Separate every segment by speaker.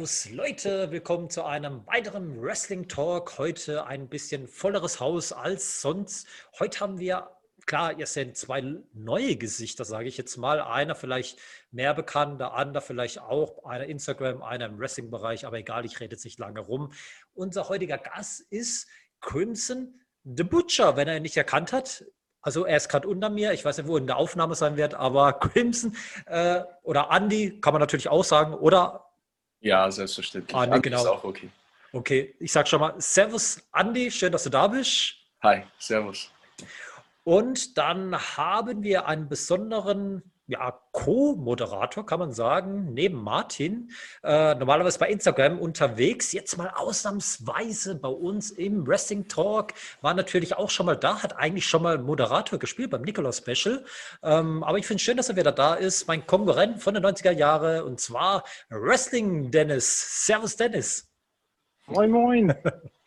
Speaker 1: Servus Leute, willkommen zu einem weiteren Wrestling Talk. Heute ein bisschen volleres Haus als sonst. Heute haben wir, klar, ihr seht zwei neue Gesichter, sage ich jetzt mal. Einer vielleicht mehr bekannt, der andere vielleicht auch. Einer Instagram, einer im Wrestling-Bereich, aber egal, ich rede jetzt nicht lange rum. Unser heutiger Gast ist Crimson the Butcher, wenn er ihn nicht erkannt hat. Also er ist gerade unter mir, ich weiß nicht, wo in der Aufnahme sein wird, aber Crimson äh, oder Andy kann man natürlich auch sagen, oder
Speaker 2: ja, selbstverständlich.
Speaker 1: Ah, nee, genau.
Speaker 2: ist auch okay.
Speaker 1: Okay, ich sage schon mal Servus, Andi, schön, dass du da bist.
Speaker 2: Hi, Servus.
Speaker 1: Und dann haben wir einen besonderen ja, Co-Moderator, kann man sagen, neben Martin. Äh, normalerweise bei Instagram unterwegs, jetzt mal ausnahmsweise bei uns im Wrestling Talk. War natürlich auch schon mal da, hat eigentlich schon mal Moderator gespielt beim Nikolaus Special. Ähm, aber ich finde es schön, dass er wieder da ist. Mein Konkurrent von den 90er Jahren und zwar Wrestling Dennis. Servus Dennis.
Speaker 3: Moin, moin.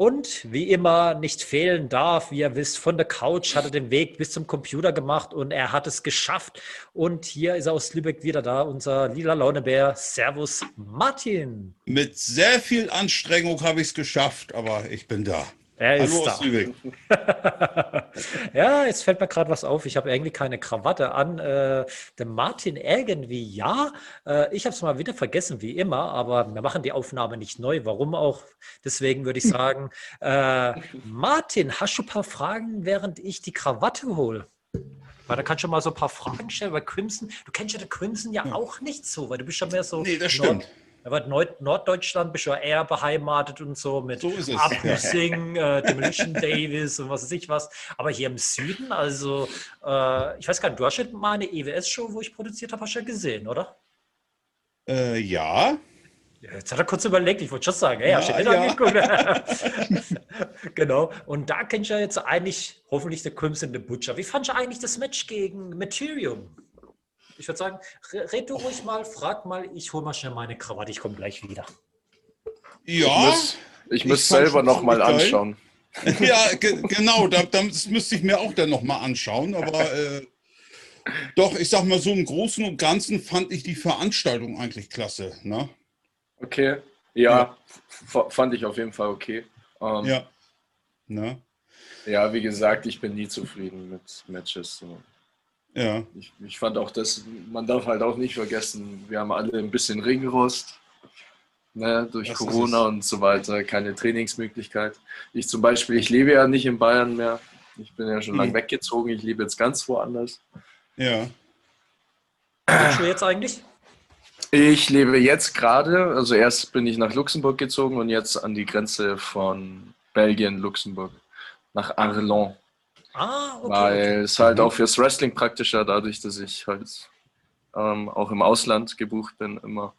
Speaker 1: Und wie immer nicht fehlen darf, wie ihr wisst, von der Couch hat er den Weg bis zum Computer gemacht und er hat es geschafft. Und hier ist er aus Lübeck wieder da, unser lila Launebär. Servus, Martin.
Speaker 3: Mit sehr viel Anstrengung habe ich es geschafft, aber ich bin da.
Speaker 1: Er ist Hallo aus Lübeck. ja, jetzt fällt mir gerade was auf. Ich habe irgendwie keine Krawatte an. Äh, der Martin irgendwie ja. Äh, ich habe es mal wieder vergessen, wie immer, aber wir machen die Aufnahme nicht neu. Warum auch? Deswegen würde ich sagen, äh, Martin, hast du ein paar Fragen, während ich die Krawatte hole? Weil da kannst du mal so ein paar Fragen stellen, weil Crimson, du kennst ja der Crimson ja, ja. auch nicht so, weil du bist ja mehr so.
Speaker 3: Nee, das stimmt.
Speaker 1: Aber Nord Norddeutschland bist du ja eher beheimatet und so mit
Speaker 3: so
Speaker 1: Abusing, äh, Demolition Davis und was weiß ich was. Aber hier im Süden, also äh, ich weiß gar nicht, du hast ja mal eine EWS-Show, wo ich produziert habe, hast du ja gesehen, oder?
Speaker 3: Äh, ja.
Speaker 1: Jetzt hat er kurz überlegt, ich wollte schon sagen, ey, ja, hast du ja. angeguckt? genau. Und da kennst du ja jetzt eigentlich hoffentlich der Crimson the Butcher. Wie fandest du eigentlich das Match gegen Materium? Ich würde sagen, red du ruhig mal, frag mal, ich hole mal schnell meine Krawatte, ich komme gleich wieder.
Speaker 2: Ja. Ich muss, ich muss selber noch mal anschauen.
Speaker 3: ja, ge genau, das müsste ich mir auch dann noch mal anschauen, aber äh, doch, ich sag mal so im Großen und Ganzen fand ich die Veranstaltung eigentlich klasse. Ne?
Speaker 2: Okay, ja, ja. fand ich auf jeden Fall okay.
Speaker 3: Ähm, ja. Ne?
Speaker 2: Ja, wie gesagt, ich bin nie zufrieden mit Matches. So.
Speaker 3: Ja.
Speaker 2: Ich, ich fand auch das, man darf halt auch nicht vergessen, wir haben alle ein bisschen Ringrost. Ne, durch das Corona und so weiter, keine Trainingsmöglichkeit. Ich zum Beispiel, ich lebe ja nicht in Bayern mehr. Ich bin ja schon mhm. lange weggezogen. Ich lebe jetzt ganz woanders.
Speaker 3: Ja.
Speaker 1: Du jetzt eigentlich?
Speaker 2: Ich lebe jetzt gerade, also erst bin ich nach Luxemburg gezogen und jetzt an die Grenze von Belgien, Luxemburg, nach Arlon.
Speaker 1: Ah, okay.
Speaker 2: Weil es halt mhm. auch fürs Wrestling praktischer, dadurch, dass ich halt ähm, auch im Ausland gebucht bin, immer.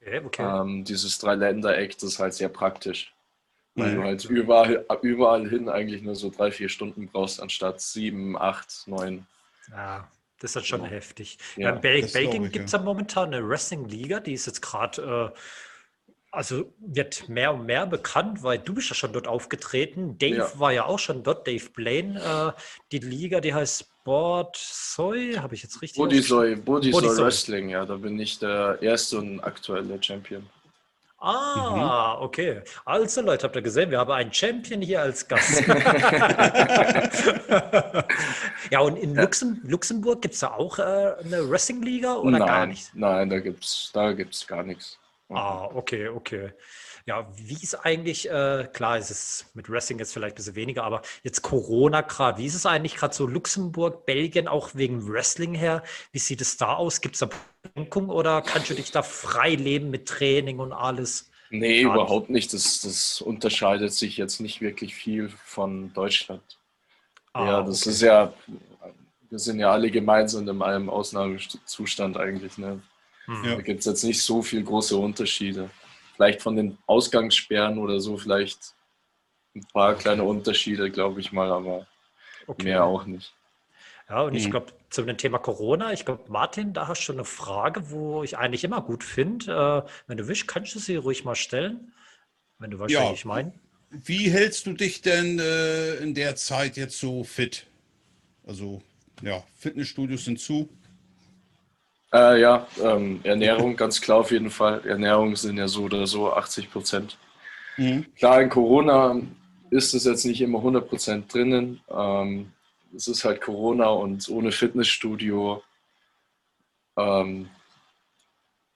Speaker 2: Okay, okay. Ähm, dieses Drei-Länder-Eck, das ist halt sehr praktisch. Weil mhm. du halt überall, überall hin eigentlich nur so drei, vier Stunden brauchst, anstatt sieben, acht, neun.
Speaker 1: Ja, das ist halt schon ja. heftig. Ja, ja in Belgien gibt es ja momentan eine Wrestling-Liga, die ist jetzt gerade. Äh, also wird mehr und mehr bekannt, weil du bist ja schon dort aufgetreten. Dave ja. war ja auch schon dort, Dave Blaine. Äh, die Liga, die heißt Sport Soy, habe ich jetzt richtig
Speaker 2: Bodysoy, Bodysoy Wrestling, ja, da bin ich der erste und aktuelle Champion.
Speaker 1: Ah, mhm. okay. Also Leute, habt ihr gesehen, wir haben einen Champion hier als Gast. ja, und in ja. Luxem Luxemburg gibt es da auch äh, eine Wrestling-Liga oder
Speaker 2: nein,
Speaker 1: gar nicht?
Speaker 2: Nein, da gibt es da gibt's gar nichts.
Speaker 1: Ah, okay, okay. Ja, wie ist eigentlich, äh, klar, ist es mit Wrestling jetzt vielleicht ein bisschen weniger, aber jetzt Corona gerade, wie ist es eigentlich gerade so Luxemburg, Belgien, auch wegen Wrestling her? Wie sieht es da aus? Gibt es da Beschränkungen oder kannst du dich da frei leben mit Training und alles?
Speaker 2: Nee, Gar überhaupt nicht. Das, das unterscheidet sich jetzt nicht wirklich viel von Deutschland. Ah, ja, das okay. ist ja, wir sind ja alle gemeinsam in einem Ausnahmezustand eigentlich. Ne? Mhm. Da gibt es jetzt nicht so viele große Unterschiede. Vielleicht von den Ausgangssperren oder so, vielleicht ein paar kleine Unterschiede, glaube ich mal, aber okay. mehr auch nicht.
Speaker 1: Ja, und ich mhm. glaube, zu dem Thema Corona, ich glaube, Martin, da hast du eine Frage, wo ich eigentlich immer gut finde. Äh, wenn du willst, kannst du sie ruhig mal stellen, wenn du weißt, ja. was ich meine.
Speaker 3: Wie hältst du dich denn äh, in der Zeit jetzt so fit? Also, ja, Fitnessstudios sind zu.
Speaker 2: Äh, ja, ähm, Ernährung ganz klar auf jeden Fall. Ernährung sind ja so oder so 80 Prozent. Mhm. Klar, in Corona ist es jetzt nicht immer 100 Prozent drinnen. Ähm, es ist halt Corona und ohne Fitnessstudio ähm,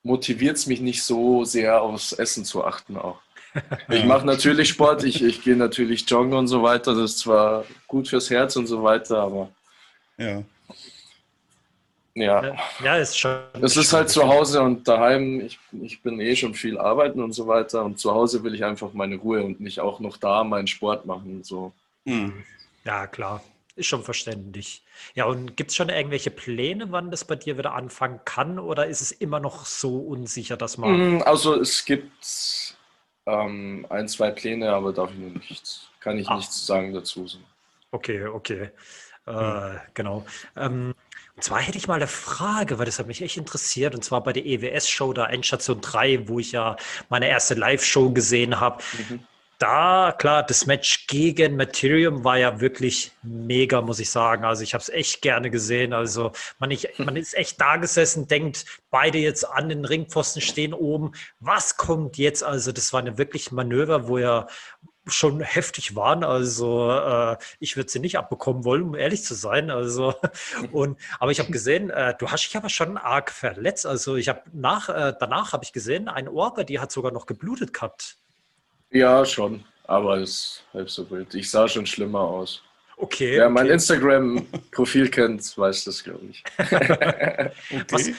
Speaker 2: motiviert es mich nicht so sehr aufs Essen zu achten auch. Ich mache natürlich Sport, ich, ich gehe natürlich joggen und so weiter. Das ist zwar gut fürs Herz und so weiter, aber
Speaker 3: ja.
Speaker 2: Ja.
Speaker 1: Ja, ist schon.
Speaker 2: Es ist halt zu Hause und daheim, ich, ich bin eh schon viel arbeiten und so weiter. Und zu Hause will ich einfach meine Ruhe und nicht auch noch da meinen Sport machen. So.
Speaker 1: Hm. Ja, klar. Ist schon verständlich. Ja, und gibt es schon irgendwelche Pläne, wann das bei dir wieder anfangen kann? Oder ist es immer noch so unsicher, dass man.
Speaker 2: Hm, also es gibt ähm, ein, zwei Pläne, aber darf ich nicht, kann ich ah. nichts sagen dazu.
Speaker 1: Okay, okay. Äh, hm. Genau. Ähm, und zwar hätte ich mal eine Frage, weil das hat mich echt interessiert. Und zwar bei der EWS-Show, da Endstation 3, wo ich ja meine erste Live-Show gesehen habe. Mhm. Da, klar, das Match gegen Materium war ja wirklich mega, muss ich sagen. Also ich habe es echt gerne gesehen. Also man, ich, man ist echt da gesessen, denkt, beide jetzt an den Ringpfosten stehen oben. Was kommt jetzt? Also das war eine wirklich Manöver, wo er schon heftig waren. Also äh, ich würde sie nicht abbekommen wollen, um ehrlich zu sein. Also und aber ich habe gesehen, äh, du hast dich aber schon arg verletzt. Also ich habe nach äh, danach habe ich gesehen, ein Ohr bei dir hat sogar noch geblutet gehabt.
Speaker 2: Ja, schon. Aber es ist halb so wild. Ich sah schon schlimmer aus.
Speaker 1: Okay.
Speaker 2: Wer
Speaker 1: okay.
Speaker 2: mein Instagram-Profil kennt, weiß das, glaube ich.
Speaker 1: okay. was, und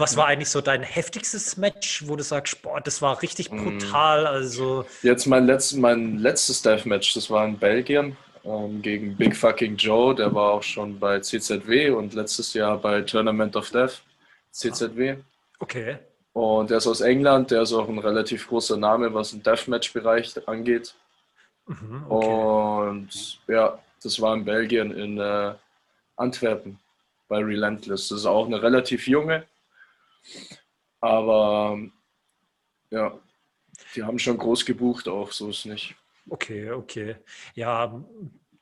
Speaker 1: was war eigentlich so dein heftigstes Match, wo du sagst, boah, das war richtig mm. brutal? Also
Speaker 2: Jetzt mein, letzt, mein letztes Deathmatch, das war in Belgien ähm, gegen Big Fucking Joe. Der war auch schon bei CZW und letztes Jahr bei Tournament of Death, CZW.
Speaker 1: Okay.
Speaker 2: Und der ist aus England, der ist auch ein relativ großer Name, was den Deathmatch-Bereich angeht. Mhm, okay. Und ja, das war in Belgien, in äh, Antwerpen bei Relentless. Das ist auch eine relativ junge, aber ja, die haben schon groß gebucht, auch so ist nicht.
Speaker 1: Okay, okay. Ja,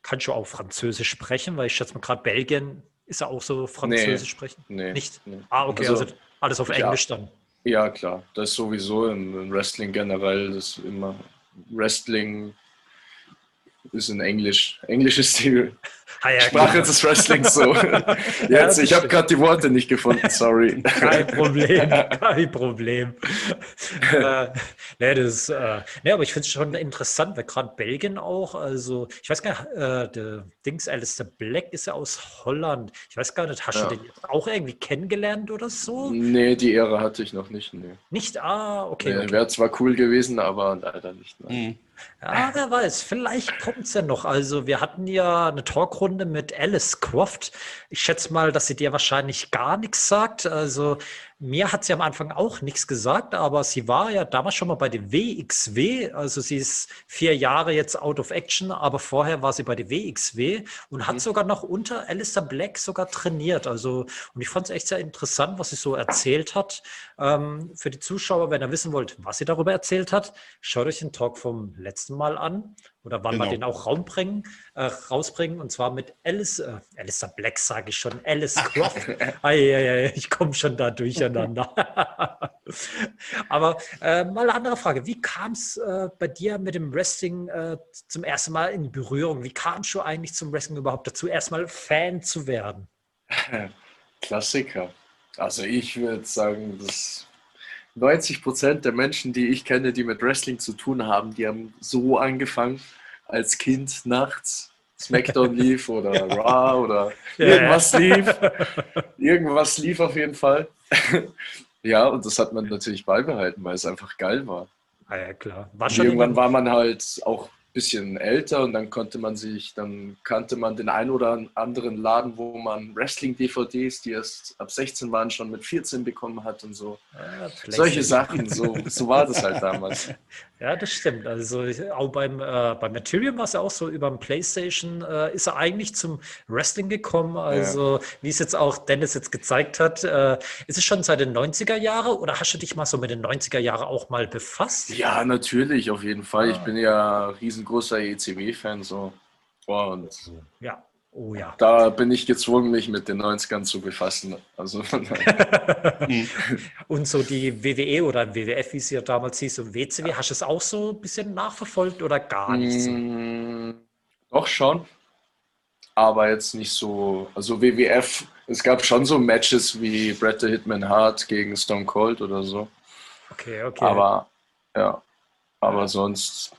Speaker 1: kannst du auch Französisch sprechen? Weil ich schätze mal gerade Belgien ist ja auch so Französisch nee, sprechen.
Speaker 2: Nee.
Speaker 1: Nicht?
Speaker 2: Nee.
Speaker 1: Ah, okay, also, also, alles auf Englisch
Speaker 2: ja,
Speaker 1: dann.
Speaker 2: Ja, klar. Das ist sowieso im Wrestling generell, das ist immer Wrestling ist in Englisch. Englisch ist die ah, ja, Sprache klar. des Wrestlings so. Jetzt, ja, ich habe gerade die Worte nicht gefunden, sorry.
Speaker 1: Kein Problem, kein Problem. äh, nee, das, äh, nee, aber ich finde es schon interessant, weil gerade Belgien auch, also ich weiß gar nicht, äh, der Dings Alistair Black ist ja aus Holland. Ich weiß gar nicht, hast ja. du den auch irgendwie kennengelernt oder so?
Speaker 2: Nee, die Ehre hatte ich noch nicht. Nee.
Speaker 1: Nicht? Ah, okay. Nee,
Speaker 2: okay. Wäre zwar cool gewesen, aber leider nicht. Mhm.
Speaker 1: Ja, wer weiß, vielleicht kommt es ja noch. Also, wir hatten ja eine Talkrunde mit Alice Croft. Ich schätze mal, dass sie dir wahrscheinlich gar nichts sagt. Also, mir hat sie am Anfang auch nichts gesagt, aber sie war ja damals schon mal bei der WXW. Also sie ist vier Jahre jetzt out of action, aber vorher war sie bei der WXW und hat mhm. sogar noch unter Alistair Black sogar trainiert. Also, und ich fand es echt sehr interessant, was sie so erzählt hat. Ähm, für die Zuschauer, wenn ihr wissen wollt, was sie darüber erzählt hat, schaut euch den Talk vom letzten Mal an oder wann genau. wir den auch raumbringen, äh, rausbringen. Und zwar mit Alice, äh, Alistair Black sage ich schon, Alice Croft. Eieiei, ich komme schon da durcheinander. Aber äh, mal eine andere Frage. Wie kam es äh, bei dir mit dem Wrestling äh, zum ersten Mal in Berührung? Wie kamst du eigentlich zum Wrestling überhaupt dazu, erstmal Fan zu werden?
Speaker 2: Klassiker. Also ich würde sagen, dass 90 Prozent der Menschen, die ich kenne, die mit Wrestling zu tun haben, die haben so angefangen als Kind nachts. SmackDown lief oder ja. Raw oder ja, irgendwas ja. lief. Irgendwas lief auf jeden Fall. ja, und das hat man natürlich beibehalten, weil es einfach geil war.
Speaker 1: Ah ja, klar.
Speaker 2: War irgendwann war man halt auch bisschen älter und dann konnte man sich, dann kannte man den ein oder anderen Laden, wo man Wrestling-DVDs, die erst ab 16 waren, schon mit 14 bekommen hat und so. Ja, Solche Sachen, so, so war das halt damals.
Speaker 1: Ja, das stimmt. Also auch beim, äh, beim Material war es ja auch so, über dem Playstation äh, ist er eigentlich zum Wrestling gekommen. Also ja. wie es jetzt auch Dennis jetzt gezeigt hat, äh, ist es schon seit den 90er Jahren oder hast du dich mal so mit den 90er Jahren auch mal befasst?
Speaker 2: Ja, natürlich, auf jeden Fall. Ah. Ich bin ja riesengroßer ECW-Fan so. Und
Speaker 1: ja.
Speaker 2: Oh ja. Da bin ich gezwungen, mich mit den 90ern zu befassen. Also
Speaker 1: und so die WWE oder WWF, wie es ja damals hieß, und WCW, hast du es auch so ein bisschen nachverfolgt oder gar nicht so? Mm,
Speaker 2: doch schon. Aber jetzt nicht so. Also WWF, es gab schon so Matches wie Bret the Hitman Hart gegen Stone Cold oder so.
Speaker 1: Okay, okay.
Speaker 2: Aber ja, aber sonst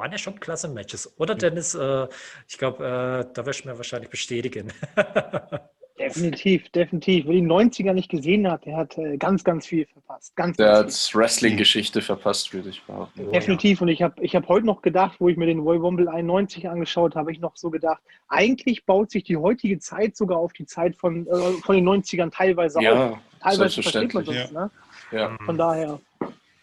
Speaker 1: waren ja schon klasse Matches. Oder Dennis, äh, ich glaube, äh, da wirst du mir wahrscheinlich bestätigen.
Speaker 4: definitiv, definitiv. Wer die 90er nicht gesehen hat, der hat äh, ganz, ganz viel verpasst. Ganz,
Speaker 2: der
Speaker 4: ganz
Speaker 2: hat Wrestling-Geschichte verpasst, würde ich behaupten.
Speaker 4: Definitiv. Und ich habe ich hab heute noch gedacht, wo ich mir den Royal Rumble 91 angeschaut habe, ich noch so gedacht, eigentlich baut sich die heutige Zeit sogar auf die Zeit von, äh, von den 90ern teilweise
Speaker 2: ja, auf. Teilweise versteht man das.
Speaker 4: Ja. Ne? Ja. Von daher.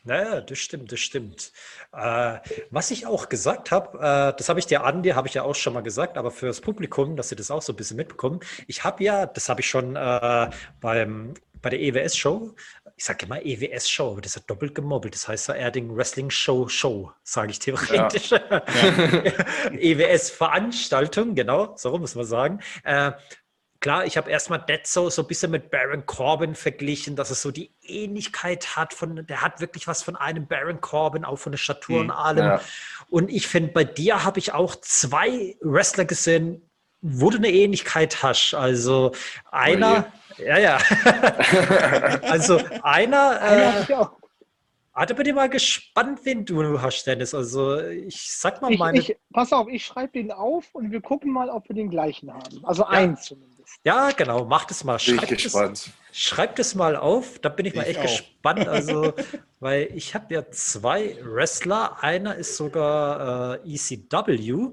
Speaker 1: Naja, das stimmt, das stimmt. Äh, was ich auch gesagt habe, äh, das habe ich dir, Andi, habe ich ja auch schon mal gesagt, aber fürs Publikum, dass sie das auch so ein bisschen mitbekommen. Ich habe ja, das habe ich schon äh, beim, bei der EWS-Show, ich sage immer EWS-Show, aber das ist doppelt gemobbelt. Das heißt ja Erding Wrestling Show Show, sage ich theoretisch. Ja. ja. EWS-Veranstaltung, genau, so muss man sagen. Klar, ich habe erstmal Detzo so ein bisschen mit Baron Corbin verglichen, dass es so die Ähnlichkeit hat von, der hat wirklich was von einem Baron Corbin, auch von der Statur und hm, allem. Ja. Und ich finde, bei dir habe ich auch zwei Wrestler gesehen, wo du eine Ähnlichkeit hast. Also einer, oh ja, ja. also einer, äh, da bin ich mal gespannt, wen du hast, Dennis. Also ich sag mal
Speaker 4: ich,
Speaker 1: meine.
Speaker 4: Ich, pass auf, ich schreibe den auf und wir gucken mal, ob wir den gleichen haben. Also ja. eins zumindest.
Speaker 1: Ja, genau, macht es mal.
Speaker 2: Schreibt bin ich gespannt.
Speaker 1: Es, schreibt es mal auf, da bin ich mal ich echt auch. gespannt. Also, weil ich habe ja zwei Wrestler. Einer ist sogar äh, ECW.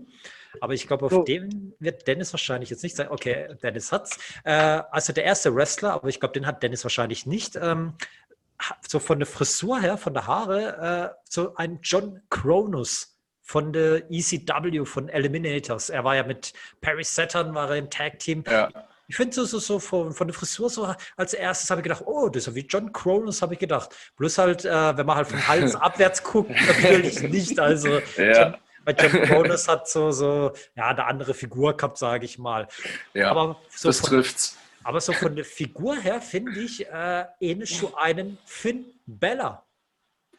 Speaker 1: Aber ich glaube, auf so. dem wird Dennis wahrscheinlich jetzt nicht sein. Okay, Dennis hat's. Äh, also der erste Wrestler, aber ich glaube, den hat Dennis wahrscheinlich nicht. Ähm, so von der Frisur her, von der Haare, äh, so ein John Cronus von der ECW, von Eliminators. Er war ja mit Perry Saturn, war er im Tag-Team. Ja. Ich finde so, so, so von, von der Frisur so als erstes habe ich gedacht, oh, das ist wie John Cronus, habe ich gedacht. Bloß halt, äh, wenn man halt vom Hals abwärts guckt, natürlich nicht. Also ja. John, weil John Cronus hat so, so, ja, eine andere Figur gehabt, sage ich mal.
Speaker 2: Ja, Aber so das von, trifft's.
Speaker 1: Aber so von der Figur her finde ich äh, ähnlich zu einem Finn Bella.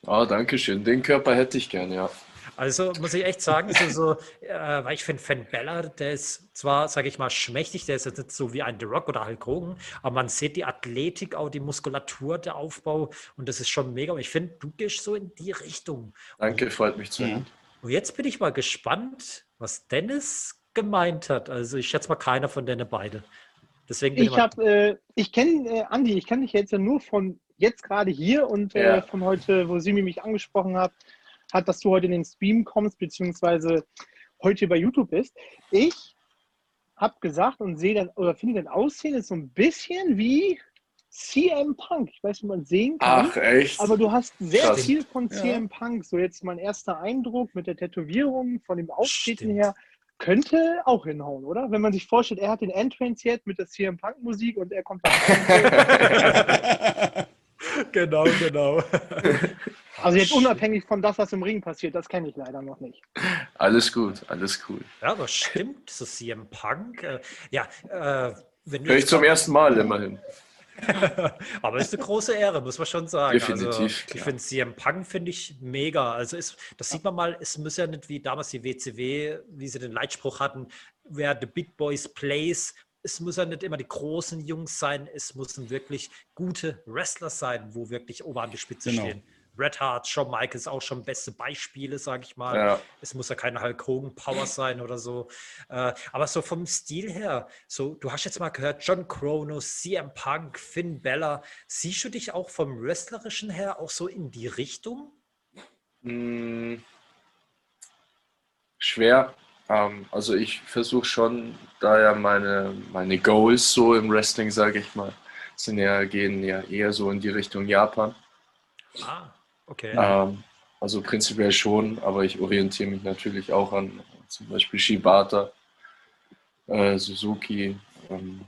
Speaker 2: Oh, danke schön. Den Körper hätte ich gerne, ja.
Speaker 1: Also muss ich echt sagen, so, so äh, weil ich finde, Finn Bella, der ist zwar, sage ich mal, schmächtig, der ist jetzt nicht so wie ein The Rock oder Hulk Hogan, aber man sieht die Athletik, auch die Muskulatur, der Aufbau und das ist schon mega. Und ich finde, du gehst so in die Richtung.
Speaker 2: Danke, freut mich zu hören.
Speaker 1: Und jetzt bin ich mal gespannt, was Dennis gemeint hat. Also ich schätze mal keiner von denen beide. Deswegen
Speaker 4: ich habe, äh, ich kenne äh, Andi, ich kenne dich jetzt ja nur von jetzt gerade hier und äh, ja. äh, von heute, wo Simi mich angesprochen hat, hat, dass du heute in den Stream kommst, beziehungsweise heute bei YouTube bist. Ich habe gesagt und sehe dann, oder finde dein Aussehen ist so ein bisschen wie CM Punk. Ich weiß, wie man sehen kann.
Speaker 2: Ach, echt?
Speaker 4: Aber du hast sehr Krass. viel von CM ja. Punk. So jetzt mein erster Eindruck mit der Tätowierung, von dem Auftreten her könnte auch hinhauen, oder? Wenn man sich vorstellt, er hat den Entrance jetzt mit der CM Punk Musik und er kommt dann.
Speaker 1: genau, genau.
Speaker 4: Also jetzt unabhängig von das, was im Ring passiert, das kenne ich leider noch nicht.
Speaker 2: Alles gut, alles cool.
Speaker 1: Ja, aber stimmt, so CM Punk. Äh, ja, äh,
Speaker 2: wenn Hör ich zum ersten Mal immerhin.
Speaker 1: Aber ist eine große Ehre, muss man schon sagen.
Speaker 2: Definitiv. Also,
Speaker 1: ich finde CM Punk finde ich mega. Also ist, das sieht man mal, es muss ja nicht wie damals die WCW, wie sie den Leitspruch hatten, wer the big boys plays. Es muss ja nicht immer die großen Jungs sein, es müssen wirklich gute Wrestler sein, wo wirklich oben an die Spitze genau. stehen. Red Hart, Shawn Michaels auch schon beste Beispiele, sage ich mal. Ja. Es muss ja keine Hulk Hogan Power sein oder so. Äh, aber so vom Stil her, so du hast jetzt mal gehört, John Kronos, CM Punk, Finn Bella. Siehst du dich auch vom Wrestlerischen her auch so in die Richtung?
Speaker 2: Hm, schwer. Ähm, also ich versuche schon, da ja meine, meine Goals so im Wrestling, sage ich mal, sind ja, gehen ja eher so in die Richtung Japan.
Speaker 1: Ah. Okay.
Speaker 2: Ähm, also prinzipiell schon, aber ich orientiere mich natürlich auch an zum Beispiel Shibata, äh, Suzuki, ähm,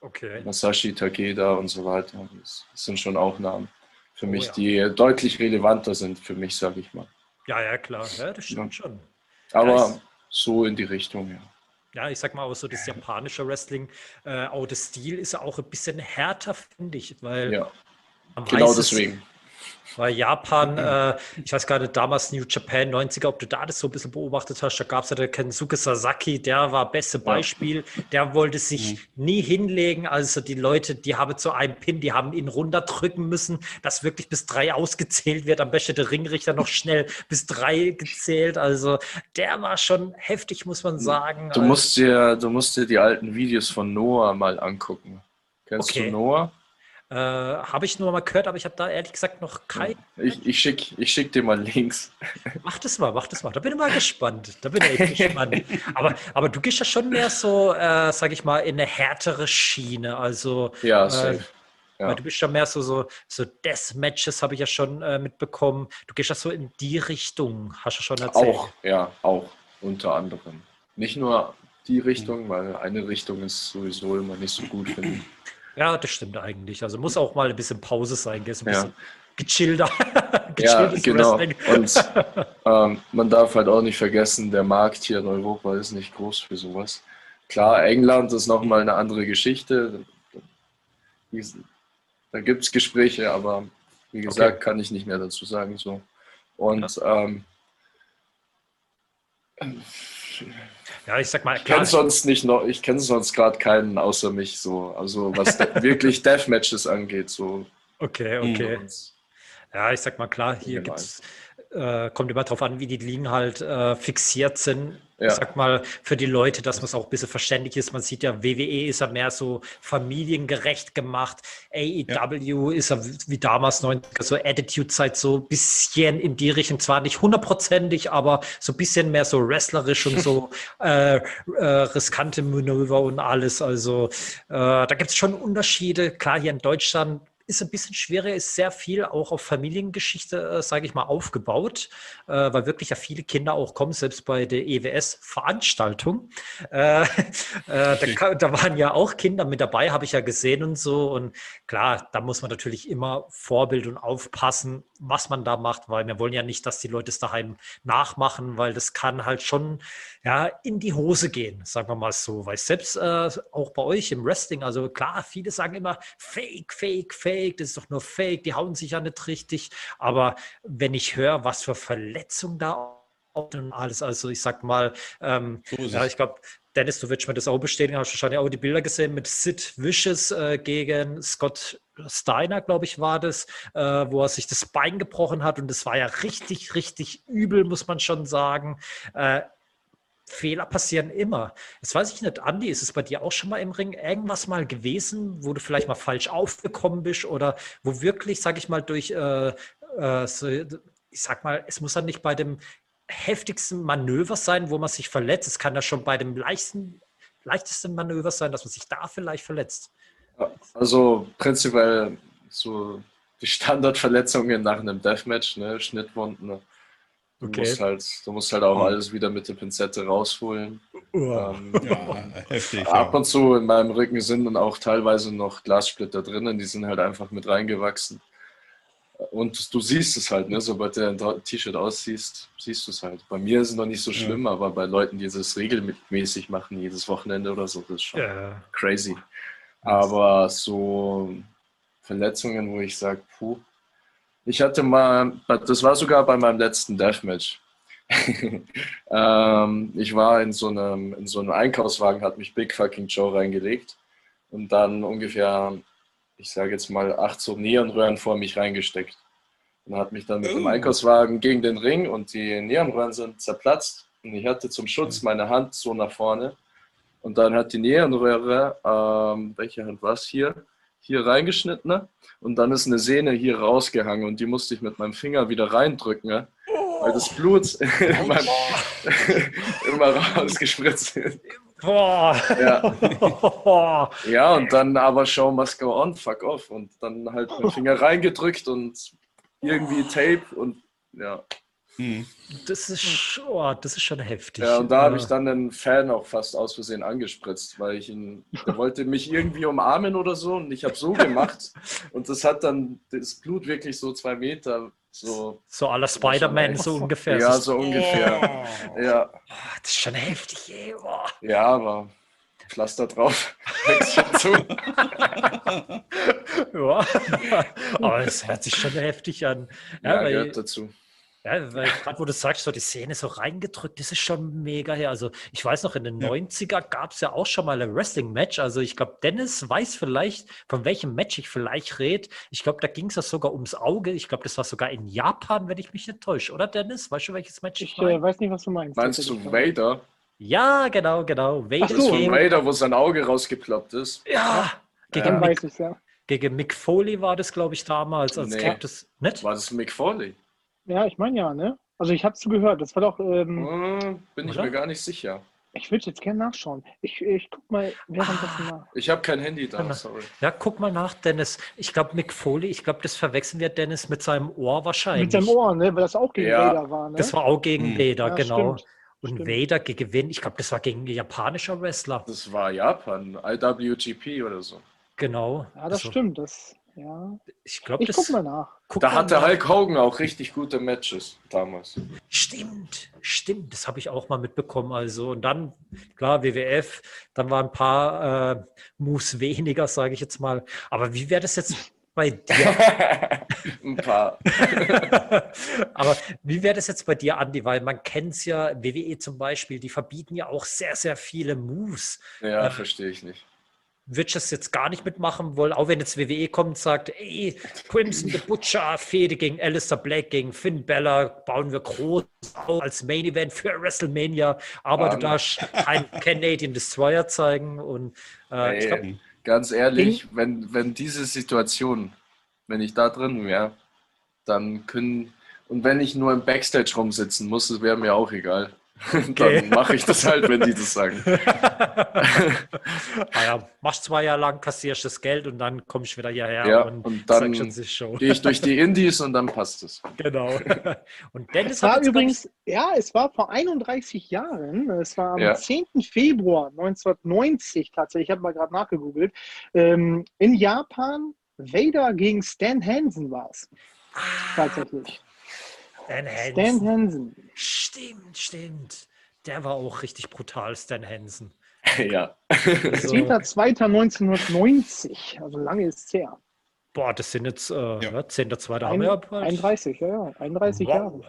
Speaker 2: okay. Masashi Takeda und so weiter. Das, sind schon auch Namen für oh, mich, ja. die deutlich relevanter sind für mich, sage ich mal.
Speaker 1: Ja, ja, klar, ja, das stimmt ja. schon.
Speaker 2: Aber so in die Richtung, ja.
Speaker 1: ja, ich sag mal auch so das japanische Wrestling, äh, auch der Stil ist ja auch ein bisschen härter, finde ich, weil
Speaker 2: ja, genau deswegen.
Speaker 1: Weil Japan, äh, ich weiß gar nicht, damals New Japan 90er, ob du da das so ein bisschen beobachtet hast, da gab es ja den Kensuke Sasaki, der war beste Beispiel, der wollte sich mhm. nie hinlegen, also die Leute, die haben zu einem Pin, die haben ihn runterdrücken müssen, dass wirklich bis drei ausgezählt wird, am besten der Ringrichter noch schnell bis drei gezählt, also der war schon heftig, muss man sagen.
Speaker 2: Du musst dir, du musst dir die alten Videos von Noah mal angucken. Kennst okay. du Noah?
Speaker 1: Äh, habe ich nur mal gehört, aber ich habe da ehrlich gesagt noch kein.
Speaker 2: Ich, ich schicke ich schick dir mal Links.
Speaker 1: Mach das mal, mach das mal. Da bin ich mal gespannt. Da bin ich echt gespannt. Aber, aber du gehst ja schon mehr so, äh, sag ich mal, in eine härtere Schiene. Also,
Speaker 2: ja, äh,
Speaker 1: ja. du bist ja mehr so, so, so Death-Matches, habe ich ja schon äh, mitbekommen. Du gehst ja so in die Richtung, hast du schon erzählt.
Speaker 2: Auch, ja, auch, unter anderem. Nicht nur die Richtung, weil eine Richtung ist sowieso immer nicht so gut, finde ich.
Speaker 1: Ja, das stimmt eigentlich. Also muss auch mal ein bisschen Pause sein, gell? ein bisschen ja. gechillter.
Speaker 2: ja, genau. Wrestling. Und ähm, man darf halt auch nicht vergessen, der Markt hier in Europa ist nicht groß für sowas. Klar, England ist nochmal eine andere Geschichte. Da gibt es Gespräche, aber wie gesagt, okay. kann ich nicht mehr dazu sagen. So. Und ja. ähm,
Speaker 1: ja, ich sag mal,
Speaker 2: ich kenne sonst nicht noch, ich kenne sonst gerade keinen außer mich so, also was wirklich Deathmatches angeht so.
Speaker 1: Okay, okay. Ja, ich sag mal klar, hier gibt's äh, kommt immer darauf an, wie die Ligen halt äh, fixiert sind. Ja. Ich sag mal, für die Leute, dass man es auch ein bisschen verständlich ist. Man sieht ja, WWE ist ja mehr so familiengerecht gemacht. AEW ja. ist ja wie damals 90er, so Attitude-Zeit so ein bisschen in die Richtung, zwar nicht hundertprozentig, aber so ein bisschen mehr so wrestlerisch und so äh, äh, riskante Manöver und alles. Also äh, da gibt es schon Unterschiede. Klar, hier in Deutschland ist ein bisschen schwerer, ist sehr viel auch auf Familiengeschichte, äh, sage ich mal, aufgebaut, äh, weil wirklich ja viele Kinder auch kommen, selbst bei der EWS-Veranstaltung. Äh, da, da, waren ja auch Kinder mit dabei, habe ich ja gesehen und so. Und klar, da muss man natürlich immer Vorbild und aufpassen, was man da macht, weil wir wollen ja nicht, dass die Leute es daheim nachmachen, weil das kann halt schon ja, in die Hose gehen, sagen wir mal so. Weil selbst äh, auch bei euch im Wrestling, also klar, viele sagen immer Fake, Fake, Fake, das ist doch nur Fake, die hauen sich ja nicht richtig. Aber wenn ich höre, was für Verletzungen da und alles, also ich sag mal, ähm, so ja, ich glaube, Dennis, du wirst mir das auch bestätigen, hast wahrscheinlich auch die Bilder gesehen mit Sid Vicious äh, gegen Scott Steiner, glaube ich, war das, äh, wo er sich das Bein gebrochen hat und das war ja richtig, richtig übel, muss man schon sagen. Äh, Fehler passieren immer. Jetzt weiß ich nicht, Andi, ist es bei dir auch schon mal im Ring irgendwas mal gewesen, wo du vielleicht mal falsch aufgekommen bist oder wo wirklich, sage ich mal, durch, äh, äh, so, ich sag mal, es muss dann nicht bei dem heftigsten Manöver sein, wo man sich verletzt. Es kann ja schon bei dem leichten, leichtesten Manöver sein, dass man sich da vielleicht verletzt.
Speaker 2: Also prinzipiell so die Standardverletzungen nach einem Deathmatch, ne, Schnittwunden, ne? Du, okay. musst halt, du musst halt auch alles wieder mit der Pinzette rausholen. Oh. Ähm, ja, heftig. Ab und zu in meinem Rücken sind dann auch teilweise noch Glassplitter drinnen, die sind halt einfach mit reingewachsen. Und du siehst es halt, ne? sobald du ein T-Shirt aussiehst, siehst du es halt. Bei mir ist es noch nicht so schlimm, ja. aber bei Leuten, die das regelmäßig machen, jedes Wochenende oder so, das ist schon ja. crazy. Aber so Verletzungen, wo ich sage, puh, ich hatte mal, das war sogar bei meinem letzten Deathmatch. ähm, ich war in so, einem, in so einem Einkaufswagen, hat mich Big Fucking Joe reingelegt und dann ungefähr, ich sage jetzt mal, acht so Neonröhren vor mich reingesteckt. Und hat mich dann mit dem oh. Einkaufswagen gegen den Ring und die Neonröhren sind zerplatzt und ich hatte zum Schutz meine Hand so nach vorne und dann hat die Neonröhre, ähm, welche Hand war es hier, hier reingeschnitten ne? und dann ist eine Sehne hier rausgehangen und die musste ich mit meinem Finger wieder reindrücken, ne? weil das Blut immer, immer rausgespritzt ist. Boah. Ja. ja, und dann aber Show must go on, fuck off. Und dann halt mit dem Finger reingedrückt und irgendwie Tape und ja.
Speaker 1: Hm. Das ist, oh, das ist schon heftig.
Speaker 2: Ja, und da habe ich dann den Fan auch fast aus Versehen angespritzt, weil ich ihn, der wollte mich irgendwie umarmen oder so und ich habe so gemacht und das hat dann das Blut wirklich so zwei Meter So,
Speaker 1: so aller Spider-Man, so ungefähr.
Speaker 2: Ja, so ungefähr.
Speaker 3: Oh.
Speaker 2: Ja.
Speaker 1: Oh, das ist schon heftig, ey. Oh.
Speaker 2: ja, aber Pflaster drauf. Wächst schon zu.
Speaker 1: ja. Aber es hört sich schon heftig an. Ja,
Speaker 2: Ja, gehört dazu.
Speaker 1: Ja, weil gerade wo du sagst, so die Szene so reingedrückt, das ist schon mega her. Also ich weiß noch, in den
Speaker 3: Ja.
Speaker 1: 90er gab es ja auch schon mal ein Wrestling-Match. Also ich glaube, Dennis weiß vielleicht, von welchem Match ich vielleicht rede. Ich glaube, da ging es ja sogar ums Auge. Ich glaube, das war sogar in Japan, wenn ich mich nicht täusche. Oder Dennis? Weißt du, welches Match ich
Speaker 4: Ich
Speaker 1: meine?
Speaker 4: äh, weiß nicht, was du meinst.
Speaker 2: Meinst du Vader?
Speaker 1: Ja, genau, genau. Vader
Speaker 4: Ach so.
Speaker 2: Vader, wo sein Auge rausgeploppt ist.
Speaker 1: ja, gegen,
Speaker 2: Ja.
Speaker 1: Mick,
Speaker 4: weiß ich ja.
Speaker 1: gegen Mick Foley war das, glaube ich, damals. Als
Speaker 2: Nee.
Speaker 1: Das nicht?
Speaker 2: War das Mick Foley?
Speaker 4: Ja, ich meine ja, ne? Also ich habe es gehört. Das war doch. Ähm,
Speaker 2: Hm, bin ich
Speaker 1: Oder?
Speaker 2: mir gar nicht sicher.
Speaker 4: ich würde jetzt gerne nachschauen. Ich, ich guck mal währenddessen
Speaker 1: Ah.
Speaker 4: nach.
Speaker 2: Ich habe kein Handy da,
Speaker 1: Genau.
Speaker 2: sorry.
Speaker 1: Ja, guck mal nach, Dennis. Ich glaube, Mick Foley, ich glaube, das verwechseln wir Dennis mit seinem Ohr wahrscheinlich.
Speaker 4: Mit seinem Ohr, ne? Weil das auch gegen
Speaker 2: Ja.
Speaker 4: Vader war, ne?
Speaker 1: Das war auch gegen
Speaker 3: Hm.
Speaker 1: Vader,
Speaker 4: Ja,
Speaker 1: genau.
Speaker 4: stimmt.
Speaker 1: Und
Speaker 4: Stimmt.
Speaker 1: Vader gegen wen? Ich glaube, das war gegen ein japanischer Wrestler.
Speaker 2: Das war Japan, IWGP oder so.
Speaker 1: Genau.
Speaker 4: Ja, das
Speaker 1: Also,
Speaker 4: stimmt. Das, ja.
Speaker 1: Ich glaube,
Speaker 4: Ich
Speaker 1: das.
Speaker 4: guck mal nach.
Speaker 1: guck
Speaker 2: Da
Speaker 1: mal
Speaker 2: hatte
Speaker 1: nach.
Speaker 2: Hulk Hogan auch richtig gute Matches damals.
Speaker 1: Stimmt, stimmt. Das habe ich auch mal mitbekommen. Also, und dann, klar, WWF, dann waren ein paar äh, Moves weniger, sage ich jetzt mal. Aber wie wäre das jetzt bei dir?
Speaker 2: Ein paar.
Speaker 1: Aber wie wäre das jetzt bei dir, Andi? Weil man kennt es ja, WWE zum Beispiel, die verbieten ja auch sehr, sehr viele Moves.
Speaker 2: Ja,
Speaker 1: Äh,
Speaker 2: verstehe ich nicht.
Speaker 1: Das jetzt gar nicht mitmachen wollen, auch wenn jetzt WWE kommt und sagt, ey, Crimson the Butcher, Fehde gegen Alistair Black, gegen Finn Bella, bauen wir groß auf als Main Event für WrestleMania, aber du
Speaker 2: Ähm.
Speaker 1: darfst keinen Canadian Destroyer zeigen und äh, ich glaub,
Speaker 2: Ey, ganz ehrlich, wenn, wenn diese Situation, wenn ich da drin wäre, dann können, und wenn ich nur im Backstage rumsitzen muss, das wäre mir auch egal.
Speaker 1: Okay.
Speaker 2: Dann mache ich das halt, wenn die das sagen.
Speaker 1: naja, machst zwei Jahre lang, kassierst das Geld und dann kommst du wieder hierher
Speaker 2: Ja,
Speaker 1: und,
Speaker 2: und dann. Gehe ich durch die Indies und dann passt es.
Speaker 1: Genau. Und Dennis
Speaker 4: Es war übrigens, ja, es war vor 31 Jahren, es war am
Speaker 2: Ja.
Speaker 4: 10. Februar 1990 tatsächlich, ich habe mal gerade nachgegoogelt, ähm, in Japan, Vader gegen Stan Hansen war es
Speaker 1: Ah,
Speaker 4: tatsächlich.
Speaker 1: Stan
Speaker 4: Stan
Speaker 1: Hansen.
Speaker 4: Hansen.
Speaker 1: Stimmt, stimmt. Der war auch richtig brutal, Stan Hansen.
Speaker 2: ja.
Speaker 1: Also,
Speaker 4: 10.2.1990, also lange ist es her.
Speaker 1: boah, das sind jetzt äh,
Speaker 3: Ja.
Speaker 1: ja. 10.2. haben
Speaker 4: Ein,
Speaker 1: wir ja bald.
Speaker 4: 31, ja, ja, 31 Jahre.
Speaker 1: Wow.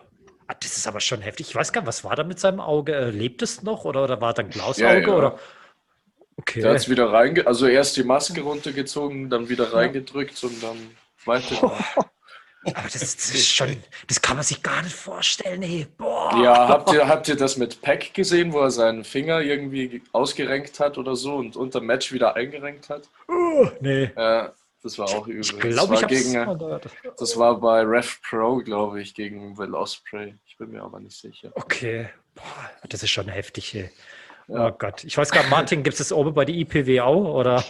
Speaker 1: Ah, das ist aber schon heftig. Ich weiß gar nicht, was war da mit seinem Auge? Äh, lebt es noch oder, oder war da ein Glasauge?
Speaker 2: Ja, ja.
Speaker 1: Oder? Okay.
Speaker 2: Der hat es wieder reinge... Also erst die Maske runtergezogen, dann wieder reingedrückt und dann weiter.
Speaker 1: Aber das, das ist schon, das kann man sich gar nicht vorstellen, ey. Boah.
Speaker 2: Ja, habt ihr, habt ihr das mit Peck gesehen, wo er seinen Finger irgendwie ausgerenkt hat oder so und unter Match wieder eingerenkt hat?
Speaker 1: Uh, nee.
Speaker 2: Ja, das war auch übel.
Speaker 1: Ich
Speaker 2: das,
Speaker 1: glaube, ich
Speaker 2: gegen,
Speaker 1: es.
Speaker 2: das war bei Rev Pro, glaube ich, gegen Will Ospreay. Ich bin mir aber nicht sicher.
Speaker 1: Okay. Boah, das ist schon heftig, ey.
Speaker 2: Ja.
Speaker 1: Oh Gott. Ich weiß gar nicht, Martin, gibt es das oben bei der IPW auch? Oder?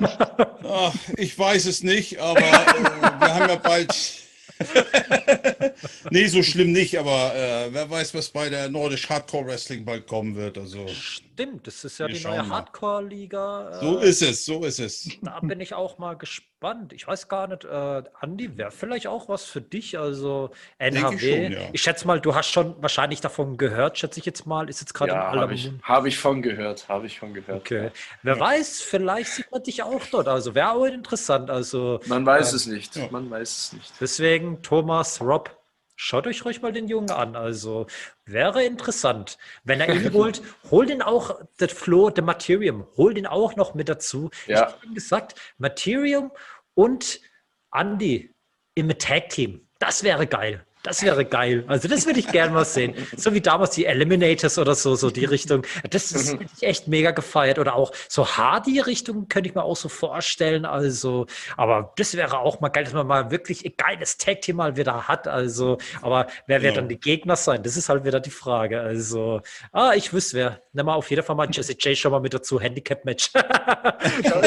Speaker 3: Ach, ich weiß es nicht, aber äh, wir haben ja bald. nee, so schlimm nicht, aber äh, wer weiß, was bei der Nordisch Hardcore Wrestling bald kommen wird. Also
Speaker 1: Stimmt, das ist ja
Speaker 3: Wir
Speaker 1: die neue. Hardcore-Liga.
Speaker 3: so
Speaker 1: äh,
Speaker 3: ist es, so ist es.
Speaker 1: Da bin ich auch mal gespannt. Ich weiß gar nicht, äh, Andi, wäre vielleicht auch was für dich. Also NHW.
Speaker 3: ich
Speaker 1: Ich,
Speaker 3: schon, ja.
Speaker 1: schätze mal, du hast schon wahrscheinlich davon gehört, schätze ich jetzt mal. Ist jetzt gerade
Speaker 2: Ja,
Speaker 1: in aller
Speaker 2: habe ich, hab ich von gehört, habe ich von gehört.
Speaker 1: Okay. Wer weiß, vielleicht sieht man dich auch dort. Also wäre auch interessant. Also
Speaker 2: Man weiß
Speaker 1: Ähm,
Speaker 2: es nicht,
Speaker 3: ja.
Speaker 2: man weiß es nicht.
Speaker 1: deswegen, Thomas, Rob, schaut euch ruhig mal den Jungen an. Also wäre interessant. Wenn er ihn holt, hol den auch, das Flo, der Materium, hol den auch noch mit dazu. Ich
Speaker 2: Ja.
Speaker 1: habe ihm gesagt, Materium und Andy im Tag-Team. Das wäre geil. Das wäre geil. Also das würde ich gerne mal sehen. So wie damals die Eliminators oder so, so die Richtung. Das, das hätte ich echt mega gefeiert. Oder auch so Hardy-Richtung könnte ich mir auch so vorstellen. Also, aber das wäre auch mal geil, dass man mal wirklich ein geiles Tag-Team mal wieder hat. Also, aber wer wird
Speaker 3: Genau.
Speaker 1: dann die Gegner sein? Das ist halt wieder die Frage. Also, ah, ich wüsste wer. Nimm mal auf jeden Fall mal Jesse J schon mal mit dazu. Handicap-Match. da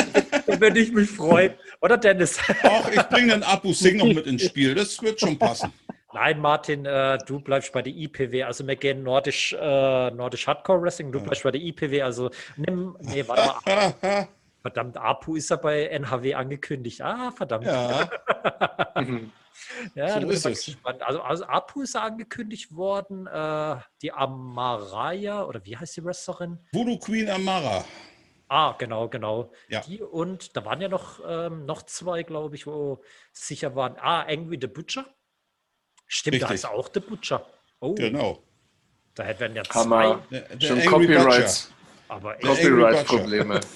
Speaker 1: da würde ich mich freuen. Oder Dennis?
Speaker 3: Auch ich bringe den Abu Singh noch mit ins Spiel. Das wird schon passen.
Speaker 1: Nein, Martin, äh, du bleibst bei der IPW. Also wir gehen nordisch, äh, nordisch Hardcore Wrestling. Du bleibst bei der IPW. Also nimm, nee, warte mal. Verdammt, Apu ist ja bei NHW angekündigt. Ah, verdammt.
Speaker 3: ja,
Speaker 1: Ja, so ist es. Gespannt. Also, also Apu ist angekündigt worden, äh, die Amaraya, oder wie heißt die Wrestlerin?
Speaker 3: Voodoo Queen Amara.
Speaker 1: Ah, genau, genau.
Speaker 3: Ja.
Speaker 1: Die und da waren ja noch, ähm, noch zwei, glaube ich, wo sicher waren. Ah, Angry the Butcher. Stimmt, Richtig. da ist auch The Butcher.
Speaker 3: Oh. Genau.
Speaker 1: Da hätten wir ja
Speaker 2: zwei. Hammer. Der, der Schon Copyrights.
Speaker 1: Aber
Speaker 2: Copyright-Probleme.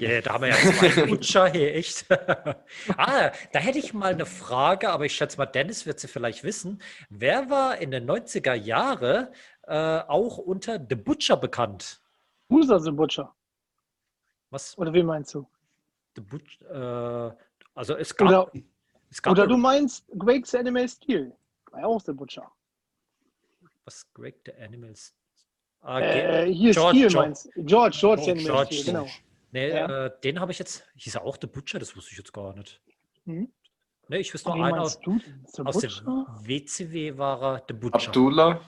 Speaker 1: Yeah, da haben wir ja zwei Butcher hier, echt. ah, da hätte ich mal eine Frage, aber ich schätze mal, Dennis wird sie vielleicht wissen. Wer war in den 90er Jahren äh, auch unter The Butcher bekannt?
Speaker 4: User The Butcher.
Speaker 1: Was?
Speaker 4: Oder wie meinst du?
Speaker 1: The Butcher, äh, also es gab,
Speaker 4: oder,
Speaker 1: es gab
Speaker 4: oder du meinst Greg the Animal Steel. War ja auch The Butcher.
Speaker 1: Was? Greg the Animal
Speaker 4: Steel? Ah, äh, hier George, ist Steel, meinst George, George, George,
Speaker 1: George, George genau. Nee, ja. äh, den habe ich jetzt. Hieß er auch The Butcher? Das wusste ich jetzt gar nicht. Mhm. Nee, ich wüsste nur einen aus, aus dem WCW war er The Butcher.
Speaker 2: Abdullah?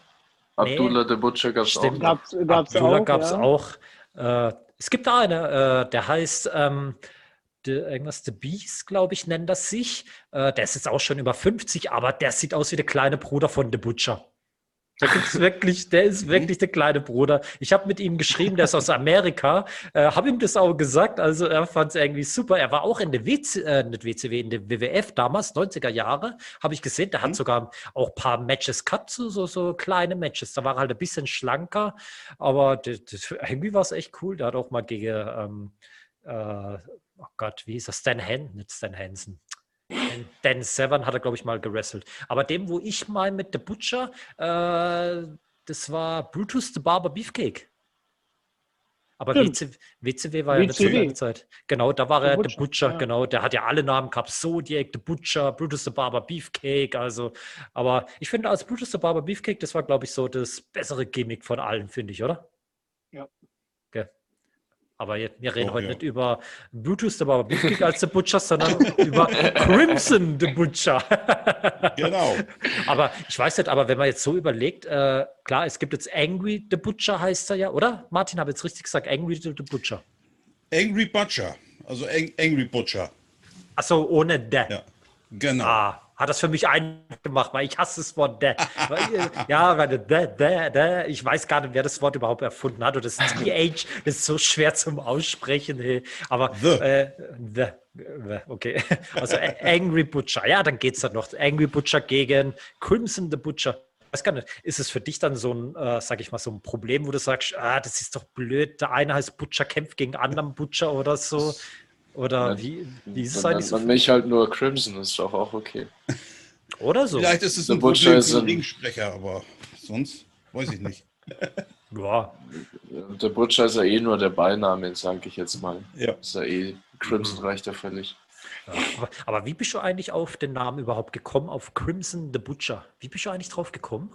Speaker 2: Abdullah nee. The Butcher gab es auch.
Speaker 4: Gab's, gab's Abdullah
Speaker 1: gab es ja. auch. Äh, es gibt da eine, äh, der heißt ähm, The, irgendwas The Beast, glaube ich, nennt das sich. Äh, der ist jetzt auch schon über 50, aber der sieht aus wie der kleine Bruder von The Butcher. Der gibt's wirklich, der ist wirklich der kleine Bruder. Ich habe mit ihm geschrieben, der ist aus Amerika, äh, habe ihm das auch gesagt. Also er fand es irgendwie super. Er war auch in der WC, äh, nicht WCW, in der WWF damals, 90er Jahre, habe ich gesehen. Der hat mhm. sogar auch ein paar Matches gehabt, so, so, so kleine Matches. Da war er halt ein bisschen schlanker, aber das, das, irgendwie war es echt cool. Der hat auch mal gegen, ähm, äh, oh Gott, wie ist das? Stan Hansen, nicht Stan Hansen. Dan Severn hat er, glaube ich, mal gewrestelt. Aber dem, wo ich mal mit The Butcher, äh, das war Brutus the Barber Beefcake. Aber WCW, WCW war ja eine Zeit. Genau, da war The er Butcher, The Butcher, ja. genau. Der hat ja alle Namen gehabt. Zodiac, The Butcher, Brutus the Barber Beefcake. Also, aber ich finde, als Brutus the Barber Beefcake, das war, glaube ich, so das bessere Gimmick von allen, finde ich, oder?
Speaker 4: Ja.
Speaker 1: Aber wir reden oh, heute ja. nicht über Brutus the Barber Beefcake als The Butcher, sondern über Crimson the Butcher.
Speaker 3: genau.
Speaker 1: Aber ich weiß nicht, aber wenn man jetzt so überlegt, äh, klar, es gibt jetzt Angry the Butcher heißt er ja, oder? Martin, habe jetzt richtig gesagt, Angry the Butcher.
Speaker 3: Angry Butcher, also Angry Butcher.
Speaker 1: Achso, ohne der.
Speaker 3: Ja, genau.
Speaker 1: Ah, hat das für mich eingemacht, weil ich hasse das Wort der. ja, weil der, der, der, ich weiß gar nicht, wer das Wort überhaupt erfunden hat. Und das TH das ist so schwer zum Aussprechen. Hey. Aber the. Äh, the, okay. Also Angry Butcher. Ja, dann geht es dann noch. Angry Butcher gegen Crimson the Butcher. Ich weiß gar nicht, ist es für dich dann so ein, äh, sag ich mal, so ein Problem, wo du sagst, ah, das ist doch blöd, der eine heißt Butcher, kämpft gegen anderen Butcher oder so? Oder wie, wie ist es
Speaker 2: eigentlich so? Man mich halt nur Crimson, ist doch auch okay.
Speaker 1: Oder so.
Speaker 3: Vielleicht ist es ein Problem für Ringsprecher, aber sonst weiß ich nicht.
Speaker 1: ja.
Speaker 2: Der Butcher ist ja eh nur der Beiname, sage ich jetzt mal.
Speaker 3: Ja.
Speaker 2: Ist ja eh, Crimson mhm. reicht ja völlig.
Speaker 1: Ja, aber, aber, wie bist du eigentlich auf den Namen überhaupt gekommen, auf Crimson the Butcher? Wie bist du eigentlich drauf gekommen?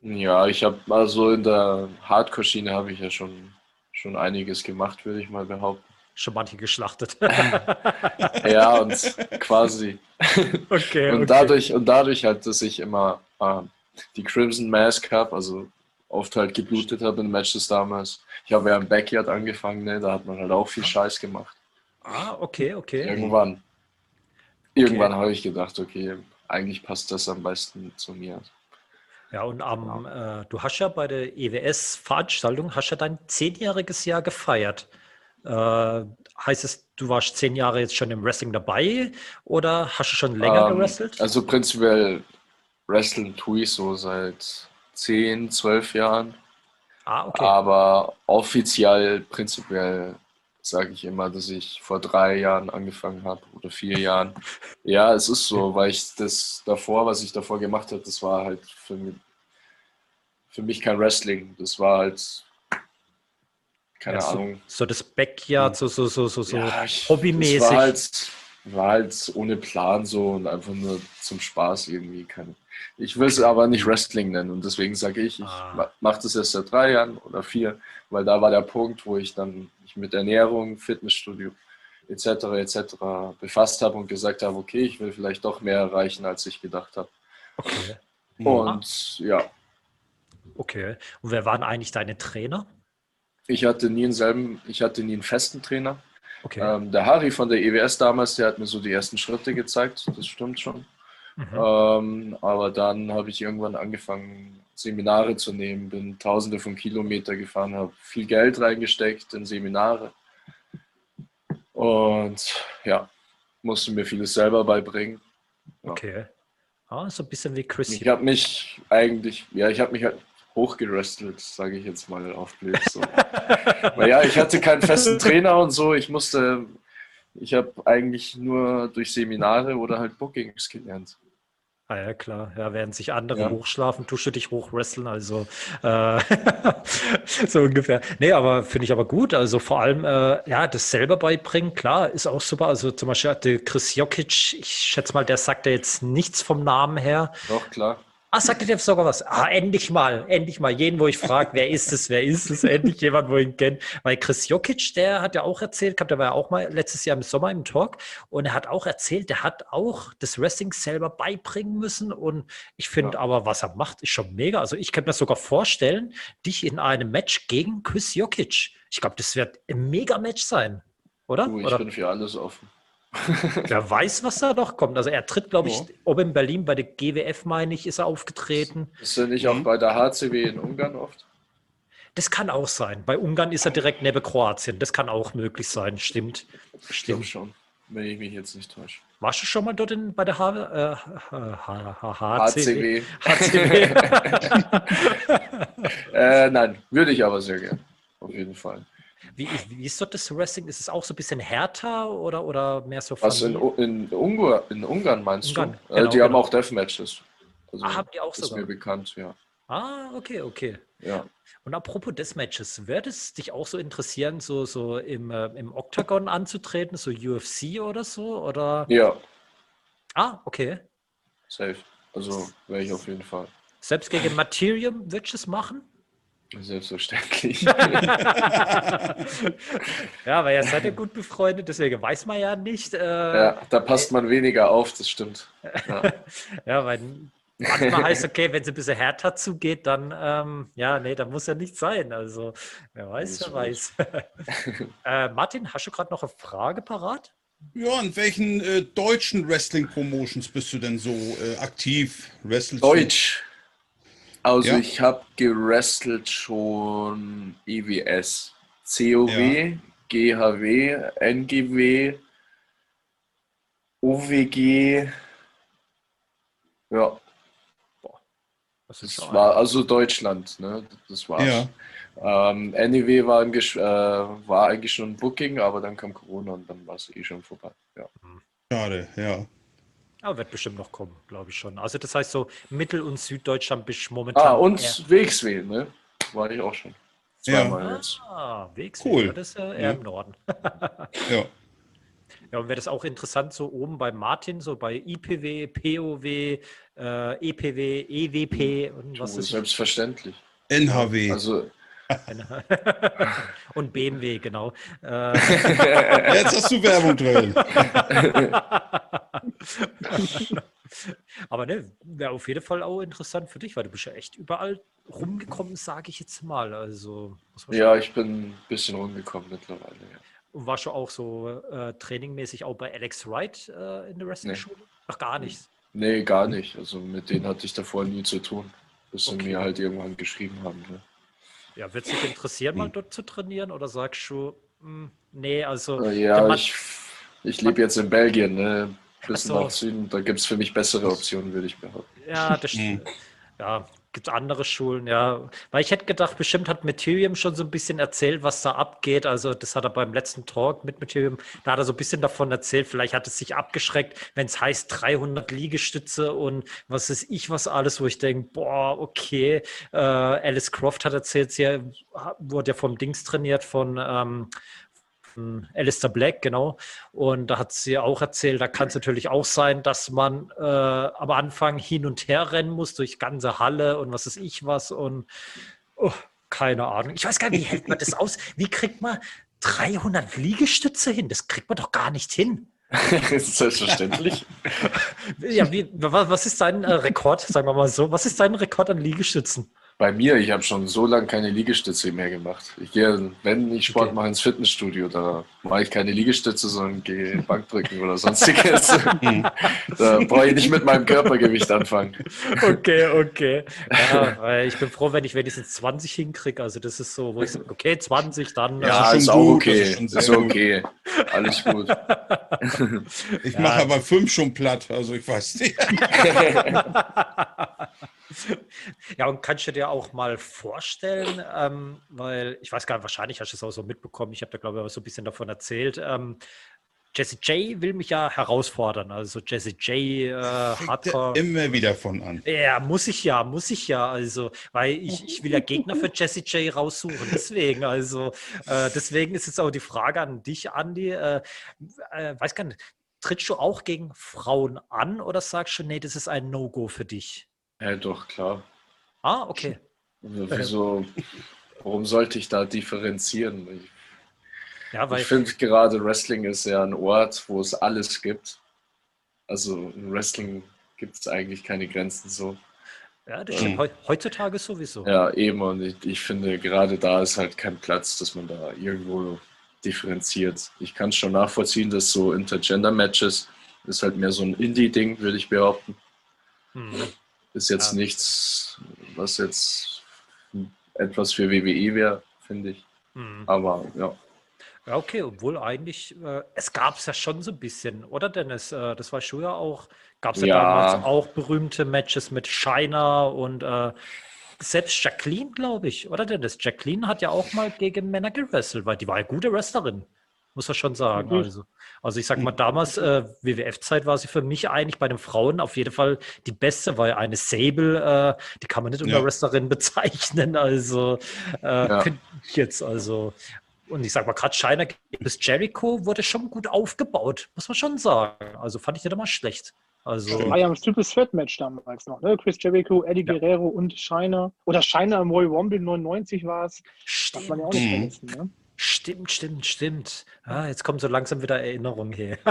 Speaker 2: Ja, ich habe also in der Hardcore-Schiene habe ich ja schon, schon einiges gemacht, würde ich mal behaupten
Speaker 1: schon manche geschlachtet.
Speaker 2: ja, und quasi.
Speaker 1: Okay,
Speaker 2: und,
Speaker 1: okay.
Speaker 2: Dadurch, und dadurch halt, dass ich immer äh, die Crimson Mask habe, also oft halt geblutet habe in Matches damals. Ich habe ja im Backyard angefangen, ne? da hat man halt auch viel Scheiß gemacht.
Speaker 1: Ah, okay, okay.
Speaker 2: Irgendwann. Irgendwann okay. habe ich gedacht, okay, eigentlich passt das am besten zu mir.
Speaker 1: Ja, und am, äh, du hast ja bei der EWS-Veranstaltung, hast ja dein zehnjähriges Jahr gefeiert. Äh, heißt es, du warst zehn Jahre jetzt schon im Wrestling dabei oder hast du schon länger ähm, gewrestelt?
Speaker 2: Also prinzipiell wrestlen tue ich so seit zehn, zwölf Jahren.
Speaker 1: Ah, okay.
Speaker 2: Aber offiziell, prinzipiell sage ich immer, dass ich vor drei Jahren angefangen habe oder vier Jahren. Ja, es ist so, weil ich das davor, was ich davor gemacht habe, das war halt für mich, für mich kein Wrestling. Das war halt keine ja, Ahnung.
Speaker 1: So, das Backyard, so, so, so, so, so ja, hobbymäßig. War
Speaker 2: halt, war halt ohne Plan so und einfach nur zum Spaß irgendwie. Keine, ich will es aber nicht Wrestling nennen und deswegen sage ich, ich ah. mache das erst seit drei Jahren oder vier, weil da war der Punkt, wo ich dann mich mit Ernährung, Fitnessstudio etc. etc. befasst habe und gesagt habe, okay, ich will vielleicht doch mehr erreichen, als ich gedacht habe.
Speaker 1: Okay.
Speaker 2: Und ja.
Speaker 1: Okay. Und wer waren eigentlich deine Trainer?
Speaker 2: Ich hatte nie einen selben, ich hatte nie einen festen Trainer.
Speaker 1: Okay.
Speaker 2: Ähm, der Harry von der EWS damals, der hat mir so die ersten Schritte gezeigt, das stimmt schon. Mhm. Ähm, aber dann habe ich irgendwann angefangen, Seminare zu nehmen, bin tausende von Kilometer gefahren, habe viel Geld reingesteckt in Seminare. Und ja, musste mir vieles selber beibringen.
Speaker 1: Ja. Okay. Ah, so ein bisschen wie Chris.
Speaker 2: Ich habe mich eigentlich, ja, ich habe mich halt hochgerestelt, sage ich jetzt mal auf Bild. So. Weil ja, ich hatte keinen festen Trainer und so. Ich musste, ich habe eigentlich nur durch Seminare oder halt Bookings gelernt.
Speaker 1: Ah ja, klar. Ja, während sich andere ja. hochschlafen, tust du dich hochwresteln. Also äh, so ungefähr. Nee, aber finde ich aber gut. Also vor allem, äh, ja, das selber beibringen, klar, ist auch super. Also zum Beispiel hatte Chris Jokic, ich schätze mal, der sagt ja jetzt nichts vom Namen her.
Speaker 2: Doch, klar.
Speaker 1: Ah, sagte dir sogar was. Ah, endlich mal, endlich mal. Jeden, wo ich frage, wer ist es, wer ist es, endlich jemand, wo ich ihn kenne. Weil Chris Jokic, der hat ja auch erzählt, der war ja auch mal letztes Jahr im Sommer im Talk und er hat auch erzählt, der hat auch das Wrestling selber beibringen müssen. Und ich finde ja. aber, was er macht, ist schon mega. Also ich könnte mir sogar vorstellen, dich in einem Match gegen Chris Jokic. Ich glaube, das wird ein Mega-Match sein, oder?
Speaker 2: Du, ich
Speaker 1: oder?
Speaker 2: bin für alles offen.
Speaker 1: Wer weiß, was da noch kommt. Also er tritt, glaube ich, ja. ob in Berlin bei der GWF, meine ich, ist er aufgetreten.
Speaker 2: Ist er nicht auch mhm. bei der HCW in Ungarn oft?
Speaker 1: Das kann auch sein. Bei Ungarn ist er direkt neben Kroatien. Das kann auch möglich sein. Stimmt.
Speaker 2: Stimmt schon, wenn ich mich jetzt nicht täusche.
Speaker 1: Warst du schon mal dort in, bei der H äh,
Speaker 2: HCW? HCW. äh, nein, würde ich aber sehr gerne. Auf jeden Fall.
Speaker 1: Wie, wie ist dort das Wrestling? Ist es auch so ein bisschen härter oder, oder mehr so
Speaker 2: Also in, in, Ungar, in Ungarn meinst Ungarn, du? Genau, die genau. haben auch Deathmatches.
Speaker 1: Also ah, haben die auch
Speaker 2: ist sogar? Ist mir bekannt, ja.
Speaker 1: Ah, okay, okay.
Speaker 2: Ja.
Speaker 1: Und apropos Deathmatches, würde es dich auch so interessieren, so, so im, äh, im Octagon anzutreten, so UFC oder so? Oder?
Speaker 2: Ja.
Speaker 1: Ah, okay.
Speaker 2: Safe. Also wäre ich auf jeden Fall.
Speaker 1: Selbst gegen Materium würdest du es machen?
Speaker 2: Selbstverständlich.
Speaker 1: ja, weil ihr seid ja gut befreundet, deswegen weiß man ja nicht. Äh,
Speaker 2: ja, da passt man weniger auf, das stimmt.
Speaker 1: Ja, ja weil manchmal heißt okay, wenn es ein bisschen härter zugeht, dann, ähm, ja, nee, da muss ja nicht sein. Also, wer weiß, wer weiß. äh, Martin, hast du gerade noch eine Frage parat?
Speaker 3: Ja, in welchen äh, deutschen Wrestling-Promotions bist du denn so äh, aktiv?
Speaker 2: Wrestlest Deutsch. Also ja. ich habe gerestelt schon IWS, COW, ja. GHW, NGW, OWG. Ja. Das, das war also Deutschland, ne? Das war's. Ja. Ähm, NEW war, äh, war eigentlich schon ein Booking, aber dann kam Corona und dann war es eh schon vorbei. Ja.
Speaker 3: Schade, ja.
Speaker 1: Aber wird bestimmt noch kommen, glaube ich schon. Also das heißt so Mittel- und Süddeutschland bist momentan.
Speaker 2: Ah, und. Wegswil, ne? War ich auch schon.
Speaker 3: Zweimal
Speaker 1: ja. jetzt. Ah, Wegswil,
Speaker 3: cool.
Speaker 1: das ist ja eher ja. im Norden.
Speaker 3: ja.
Speaker 1: Ja, und wäre das auch interessant, so oben bei Martin, so bei IPW, POW, äh, EPW, EWP und was ist
Speaker 2: Selbstverständlich.
Speaker 3: NHW.
Speaker 2: Also
Speaker 1: und BMW, genau.
Speaker 3: Äh, Jetzt hast du Werbung drin.
Speaker 1: Aber ne, wäre auf jeden Fall auch interessant für dich, weil du bist ja echt überall rumgekommen, sage ich jetzt mal. Also,
Speaker 2: ja, ich bin ein bisschen rumgekommen mittlerweile. Ja.
Speaker 1: Und warst du auch so äh, trainingmäßig auch bei Alex Wright äh, in der Wrestling-Schule? Nee. Ach, gar nichts?
Speaker 2: Nee, gar nicht. Also mit denen hatte ich davor nie zu tun, bis okay. sie mir halt irgendwann geschrieben haben. Ne?
Speaker 1: Ja, wird es dich interessieren, mal hm. dort zu trainieren oder sagst du, mh, hm, nee, also.
Speaker 2: Äh, ja, ich, ich lebe jetzt in Belgien, ne? Bisschen so. nach Süden, da gibt es für mich bessere Optionen, würde ich behaupten.
Speaker 1: Ja, das stimmt. Hm. Ja, gibt andere Schulen, ja. Weil ich hätte gedacht, bestimmt hat Materium schon so ein bisschen erzählt, was da abgeht. Also das hat er beim letzten Talk mit Materium, da hat er so ein bisschen davon erzählt. Vielleicht hat es sich abgeschreckt, wenn es heißt 300 Liegestütze und was ist ich was alles, wo ich denke, boah, okay. Äh, Alice Croft hat erzählt, sie wurde ja vom Dings trainiert, von ähm, Alistair Black, genau. Und da hat sie auch erzählt, da kann es natürlich auch sein, dass man äh, am Anfang hin und her rennen muss durch ganze Halle und was ist ich was und oh, keine Ahnung. Ich weiß gar nicht, wie hält man das aus? Wie kriegt man 300 Liegestütze hin? Das kriegt man doch gar nicht hin.
Speaker 2: Selbstverständlich.
Speaker 1: ja, wie, was ist dein äh, Rekord, sagen wir mal so? Was ist dein Rekord an Liegestützen?
Speaker 2: Bei mir, ich habe schon so lange keine Liegestütze mehr gemacht. Ich gehe, wenn ich Sport
Speaker 1: Okay.
Speaker 2: mache, ins Fitnessstudio, da mache ich keine Liegestütze, sondern gehe Bankdrücken oder sonstiges. da brauche ich nicht mit meinem Körpergewicht anfangen.
Speaker 1: Okay, okay. Ja, weil ich bin froh, wenn ich wenigstens 20 hinkriege. Also das ist so, wo ich sage, okay, 20, dann.
Speaker 3: Ja,
Speaker 2: Ja,
Speaker 3: ist schon
Speaker 2: ist auch
Speaker 3: gut,
Speaker 2: okay.
Speaker 3: das ist schon
Speaker 2: Ist okay. Alles gut.
Speaker 3: Ich
Speaker 1: Ja.
Speaker 3: mache aber fünf schon platt, also ich weiß nicht.
Speaker 1: Ja, und kannst du dir auch mal vorstellen, ähm, weil ich weiß gar nicht, wahrscheinlich hast du es auch so mitbekommen, ich habe da glaube ich so ein bisschen davon erzählt. Ähm, Jesse J will mich ja herausfordern, also Jesse J äh, Hardcore.
Speaker 3: Immer wieder von an.
Speaker 1: Ja, muss ich ja, muss ich ja, also, weil ich, ich will ja Gegner für Jesse J raussuchen, deswegen, also, äh, deswegen ist jetzt auch die Frage an dich, Andi, äh, äh, weiß gar nicht, trittst du auch gegen Frauen an oder sagst du, nee, das ist ein No-Go für dich?
Speaker 2: Ja, doch, klar.
Speaker 1: Ah, okay.
Speaker 2: Also, Wieso, warum sollte ich da differenzieren? Ich,
Speaker 1: Ja,
Speaker 2: ich finde gerade Wrestling ist ja ein Ort, wo es alles gibt. Also im Wrestling gibt es eigentlich keine Grenzen so.
Speaker 1: Ja, das stimmt. Heu- Heutzutage sowieso.
Speaker 2: Ja, eben. Und ich, ich finde, gerade da ist halt kein Platz, dass man da irgendwo differenziert. Ich kann es schon nachvollziehen, dass so Intergender-Matches ist halt mehr so ein Indie-Ding, würde ich behaupten.
Speaker 1: Hm.
Speaker 2: Ist jetzt
Speaker 1: Ja.
Speaker 2: nichts, was jetzt etwas für WWE wäre, finde ich.
Speaker 1: Hm.
Speaker 2: Aber ja.
Speaker 1: Ja, okay, obwohl eigentlich, äh, es gab es ja schon so ein bisschen, oder Dennis? Äh, das war schon ja auch, gab es ja,
Speaker 2: Ja.
Speaker 1: damals auch berühmte Matches mit Shiner und äh, selbst Jacqueline, glaube ich, oder Dennis? Jacqueline hat ja auch mal gegen Männer gewrestelt, weil die war eine gute Wrestlerin, muss man schon sagen.
Speaker 4: Mhm.
Speaker 1: Also, also ich sag mal, damals, äh, WWF-Zeit war sie für mich eigentlich bei den Frauen auf jeden Fall die beste, weil eine Sable, äh, die kann man nicht unter
Speaker 3: Ja.
Speaker 1: Wrestlerin bezeichnen, also äh,
Speaker 2: Ja.
Speaker 1: jetzt, also und ich sag mal, gerade Shiner bis Jericho wurde schon gut aufgebaut, muss man schon sagen. Also fand ich nicht immer schlecht. Also,
Speaker 4: War ja ein Triple Threat Match damals noch, ne? Chris Jericho, Eddie
Speaker 1: Ja.
Speaker 4: Guerrero und Shiner. Oder Shiner im Royal Rumble 99 war es. Darf man ja auch nicht
Speaker 3: Mhm.
Speaker 4: vergessen, ne?
Speaker 1: Stimmt, stimmt, stimmt. Ah, jetzt kommen so langsam wieder Erinnerungen her.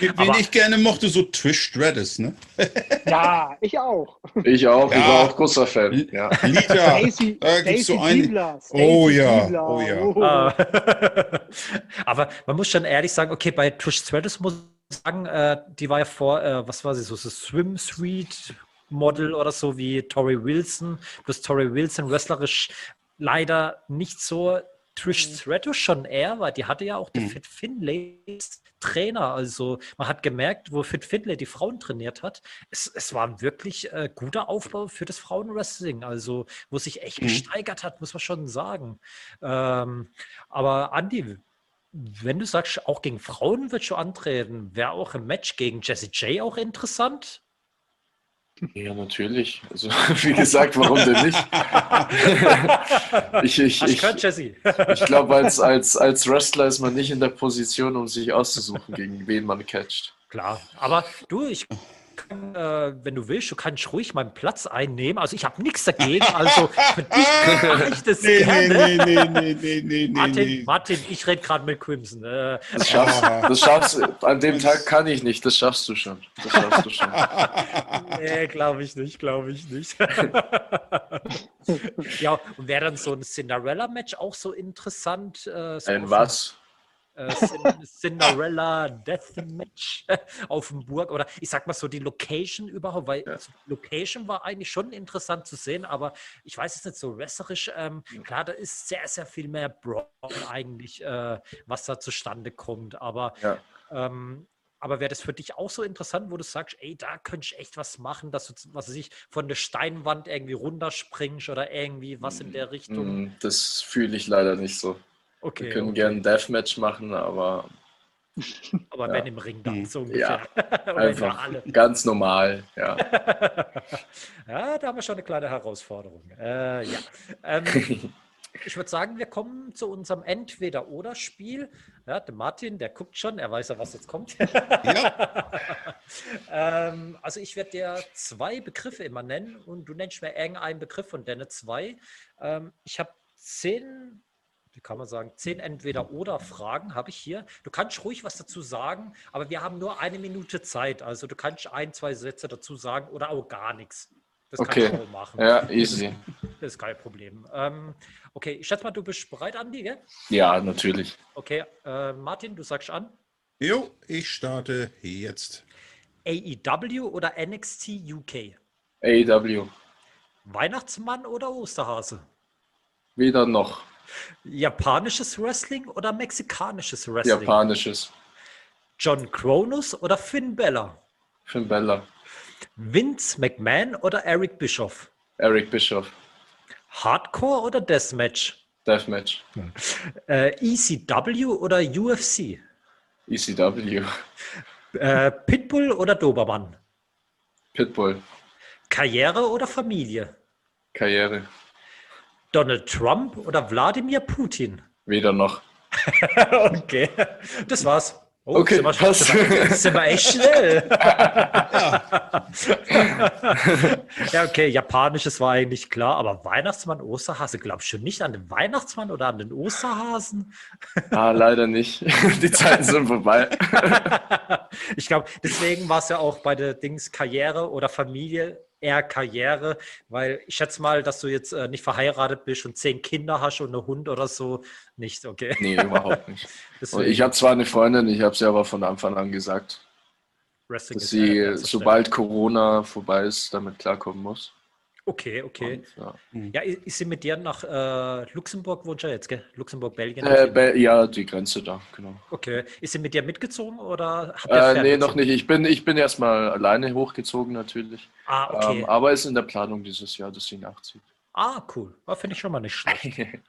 Speaker 3: Wen
Speaker 1: Aber-
Speaker 3: ich gerne mochte, so Trish Stratus, ne?
Speaker 4: Ja, ich auch.
Speaker 2: Ich auch, ich
Speaker 3: Ja.
Speaker 2: war auch großer Fan. Ja.
Speaker 3: Lita.
Speaker 4: Stacy,
Speaker 3: da gibt's so eine-
Speaker 4: Diebler,
Speaker 3: Oh ja,
Speaker 4: Diebler,
Speaker 3: oh ja.
Speaker 4: oh.
Speaker 1: Ah. Aber man muss schon ehrlich sagen, okay, bei Trish Stratus muss ich sagen, äh, die war ja vor, äh, was war sie, so, so Swim Suite Model oder so wie Tori Wilson. Plus Tori Wilson wrestlerisch leider nicht so Trish Stratus schon eher, weil die hatte ja auch die
Speaker 3: Mhm.
Speaker 1: Fit Finlay als Trainer. Also man hat gemerkt, wo Fit Finlay die Frauen trainiert hat, es, es war ein wirklich äh, guter Aufbau für das Frauenwrestling. Also wo sich echt
Speaker 3: Mhm.
Speaker 1: gesteigert hat, muss man schon sagen. Ähm, aber Andi, wenn du sagst, auch gegen Frauen würdest du antreten, wäre auch ein Match gegen Jessie J auch interessant?
Speaker 2: Ja, natürlich. Also, wie gesagt, warum denn nicht? ich ich, ich,
Speaker 1: Jessie?
Speaker 2: ich glaube, als, als, als Wrestler ist man nicht in der Position, um sich auszusuchen, gegen wen man catcht.
Speaker 1: Klar, aber du, ich äh, wenn du willst, du kannst ruhig meinen Platz einnehmen. Also ich habe nichts dagegen. Also für dich mache ich das
Speaker 3: Nee, nee,
Speaker 1: gerne.
Speaker 3: nee, nee, nee, nee, nee,
Speaker 1: Martin,
Speaker 3: nee.
Speaker 1: Martin, ich rede gerade mit Crimson. Äh,
Speaker 2: Das schaffst, das schaffst An dem Tag kann ich nicht, das schaffst du schon. Das schaffst du schon.
Speaker 1: nee, glaube ich nicht, glaube ich nicht. ja, und wäre dann so ein Cinderella-Match auch so interessant? Äh, so
Speaker 2: Ein was?
Speaker 1: Äh, Cin- Cinderella Deathmatch auf dem Burg oder ich sag mal so die Location überhaupt, weil
Speaker 2: Ja.
Speaker 1: die Location war eigentlich schon interessant zu sehen, aber ich weiß es nicht so wrestlerisch. Ähm, klar, da ist sehr, sehr viel mehr Brawl eigentlich, äh, was da zustande kommt, aber
Speaker 2: Ja.
Speaker 1: ähm, aber wäre das für dich auch so interessant, wo du sagst, ey, da könnte ich echt was machen, dass du, was weiß ich, von der Steinwand irgendwie runterspringst oder irgendwie was in der Richtung?
Speaker 2: Mm, Das fühle ich leider nicht so.
Speaker 1: Okay,
Speaker 2: Wir können
Speaker 1: okay.
Speaker 2: gerne ein Deathmatch machen, aber
Speaker 1: aber
Speaker 2: ja.
Speaker 1: wenn im Ring dann
Speaker 3: Hm.
Speaker 1: so ungefähr. Der
Speaker 2: einfach ganz normal. Ja.
Speaker 1: ja, da haben wir schon eine kleine Herausforderung. Äh, ja. Ähm, ich würde sagen, wir kommen zu unserem Entweder-Oder-Spiel. Ja, der Martin, der guckt schon, er weiß ja, was jetzt kommt.
Speaker 3: Ja.
Speaker 1: ähm, also ich werde dir zwei Begriffe immer nennen und du nennst mir irgendeinen Begriff von deine zwei. Ähm, ich habe zehn, wie kann man sagen, zehn Entweder-Oder-Fragen habe ich hier. Du kannst ruhig was dazu sagen, aber wir haben nur eine Minute Zeit. Also du kannst ein, zwei Sätze dazu sagen oder auch gar nichts. Das
Speaker 2: okay.
Speaker 1: kann ich auch machen.
Speaker 2: Ja, easy.
Speaker 1: Das ist kein Problem. Ähm, okay, ich schätze mal, du bist bereit, Andi, gell?
Speaker 2: Ja, natürlich.
Speaker 1: Okay, äh, Martin, du sagst an.
Speaker 3: Jo, ich starte jetzt.
Speaker 1: AEW oder NXT UK?
Speaker 2: AEW.
Speaker 1: Weihnachtsmann oder Osterhase?
Speaker 2: Weder noch.
Speaker 1: Japanisches Wrestling oder mexikanisches Wrestling?
Speaker 2: Japanisches.
Speaker 1: John Kronos oder Finn Bella?
Speaker 2: Finn Bella.
Speaker 1: Vince McMahon oder Eric Bischoff?
Speaker 2: Eric Bischoff.
Speaker 1: Hardcore oder Deathmatch?
Speaker 2: Deathmatch.
Speaker 1: Äh, ECW oder UFC?
Speaker 2: ECW.
Speaker 1: Äh, Pitbull oder Dobermann?
Speaker 2: Pitbull.
Speaker 1: Karriere oder Familie?
Speaker 2: Karriere.
Speaker 1: Donald Trump oder Wladimir Putin?
Speaker 2: Weder noch.
Speaker 1: okay, das war's. Oh,
Speaker 2: Okay,
Speaker 1: sind wir,
Speaker 2: passt.
Speaker 1: sind wir, sind wir echt schnell. ja, okay, japanisches war eigentlich klar, aber Weihnachtsmann, Osterhase, glaubst du nicht an den Weihnachtsmann oder an den Osterhasen?
Speaker 2: Ah, leider nicht. Die Zeiten sind vorbei.
Speaker 1: ich glaube, deswegen war es ja auch bei der Dings Karriere oder Familie eher Karriere, weil ich schätze mal, dass du jetzt äh, nicht verheiratet bist und zehn Kinder hast und einen Hund oder so. Nicht, okay.
Speaker 2: Nee, überhaupt nicht. Ich habe zwar eine Freundin, ich habe sie aber von Anfang an gesagt,
Speaker 1: Wrestling
Speaker 2: dass sie, sobald Corona vorbei ist, damit klarkommen muss.
Speaker 1: Okay, okay.
Speaker 2: Und, ja.
Speaker 1: Ja, i- ist sie mit dir nach äh, Luxemburg, wohnt ja jetzt, gell? Luxemburg, Belgien.
Speaker 2: Äh, Be- ja, die Grenze da, genau.
Speaker 1: okay. Ist sie mit dir mitgezogen oder habt ihr
Speaker 2: Äh, nee, noch nicht. Ich bin, ich bin erstmal alleine hochgezogen natürlich.
Speaker 1: Ah, okay.
Speaker 2: Ähm, aber ist in der Planung dieses Jahr, dass sie nachzieht.
Speaker 1: ah, cool. Ah, Finde ich schon mal nicht schlecht.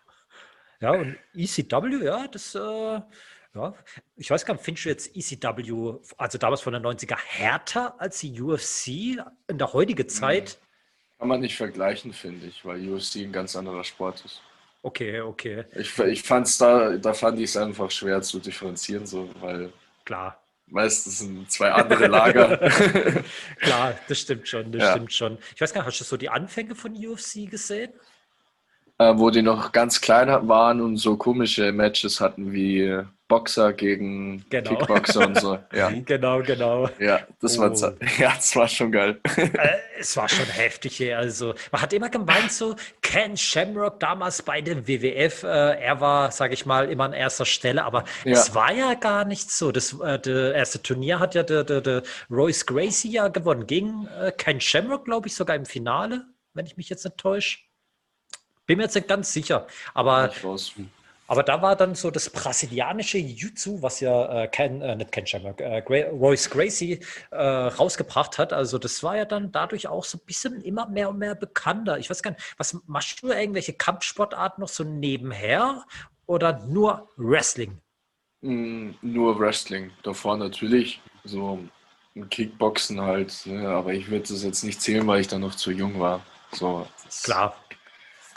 Speaker 1: Ja, und ECW, ja, das, äh, ja, ich weiß gar nicht, findest du jetzt ECW, also damals von der 90er, härter als die UFC in der heutigen Zeit?
Speaker 2: Kann man nicht vergleichen, finde ich, weil UFC ein ganz anderer Sport ist.
Speaker 1: Okay, okay,
Speaker 2: Ich, ich fand's da, da fand ich es einfach schwer zu differenzieren, so, weil
Speaker 1: klar.
Speaker 2: meistens sind zwei andere Lager.
Speaker 1: Klar, das stimmt schon, das
Speaker 2: Ja.
Speaker 1: stimmt schon. Ich weiß gar nicht, hast du so die Anfänge von UFC gesehen?
Speaker 2: Äh, wo die noch ganz klein waren und so komische Matches hatten wie Boxer gegen
Speaker 1: Genau.
Speaker 2: Kickboxer und so. Ja,
Speaker 1: Genau, genau.
Speaker 2: ja, das war,
Speaker 1: Oh.
Speaker 2: ze- ja, das war schon geil.
Speaker 1: Äh, es war schon heftig hier. Also, man hat immer gemeint, so Ken Shamrock damals bei dem WWF, äh, er war, sage ich mal, immer an erster Stelle, aber
Speaker 2: Ja.
Speaker 1: es war ja gar nicht so. Das äh, der erste Turnier hat ja der, der, der Royce Gracie ja gewonnen gegen äh, Ken Shamrock, glaube ich, sogar im Finale, wenn ich mich jetzt nicht täusche. Bin mir jetzt nicht ganz sicher, aber aber da war dann so das brasilianische Jiu-Jitsu, was ja äh, Ken, äh, nicht Ken Shamrock, äh, Royce Gracie äh, rausgebracht hat. Also das war ja dann dadurch auch so ein bisschen immer mehr und mehr bekannter. Ich weiß gar nicht, was machst du irgendwelche Kampfsportarten noch so nebenher oder nur Wrestling?
Speaker 2: Mm, Nur Wrestling. Davor natürlich so ein Kickboxen halt, ne? aber ich würde das jetzt nicht zählen, weil ich da noch zu jung war. So,
Speaker 1: Klar.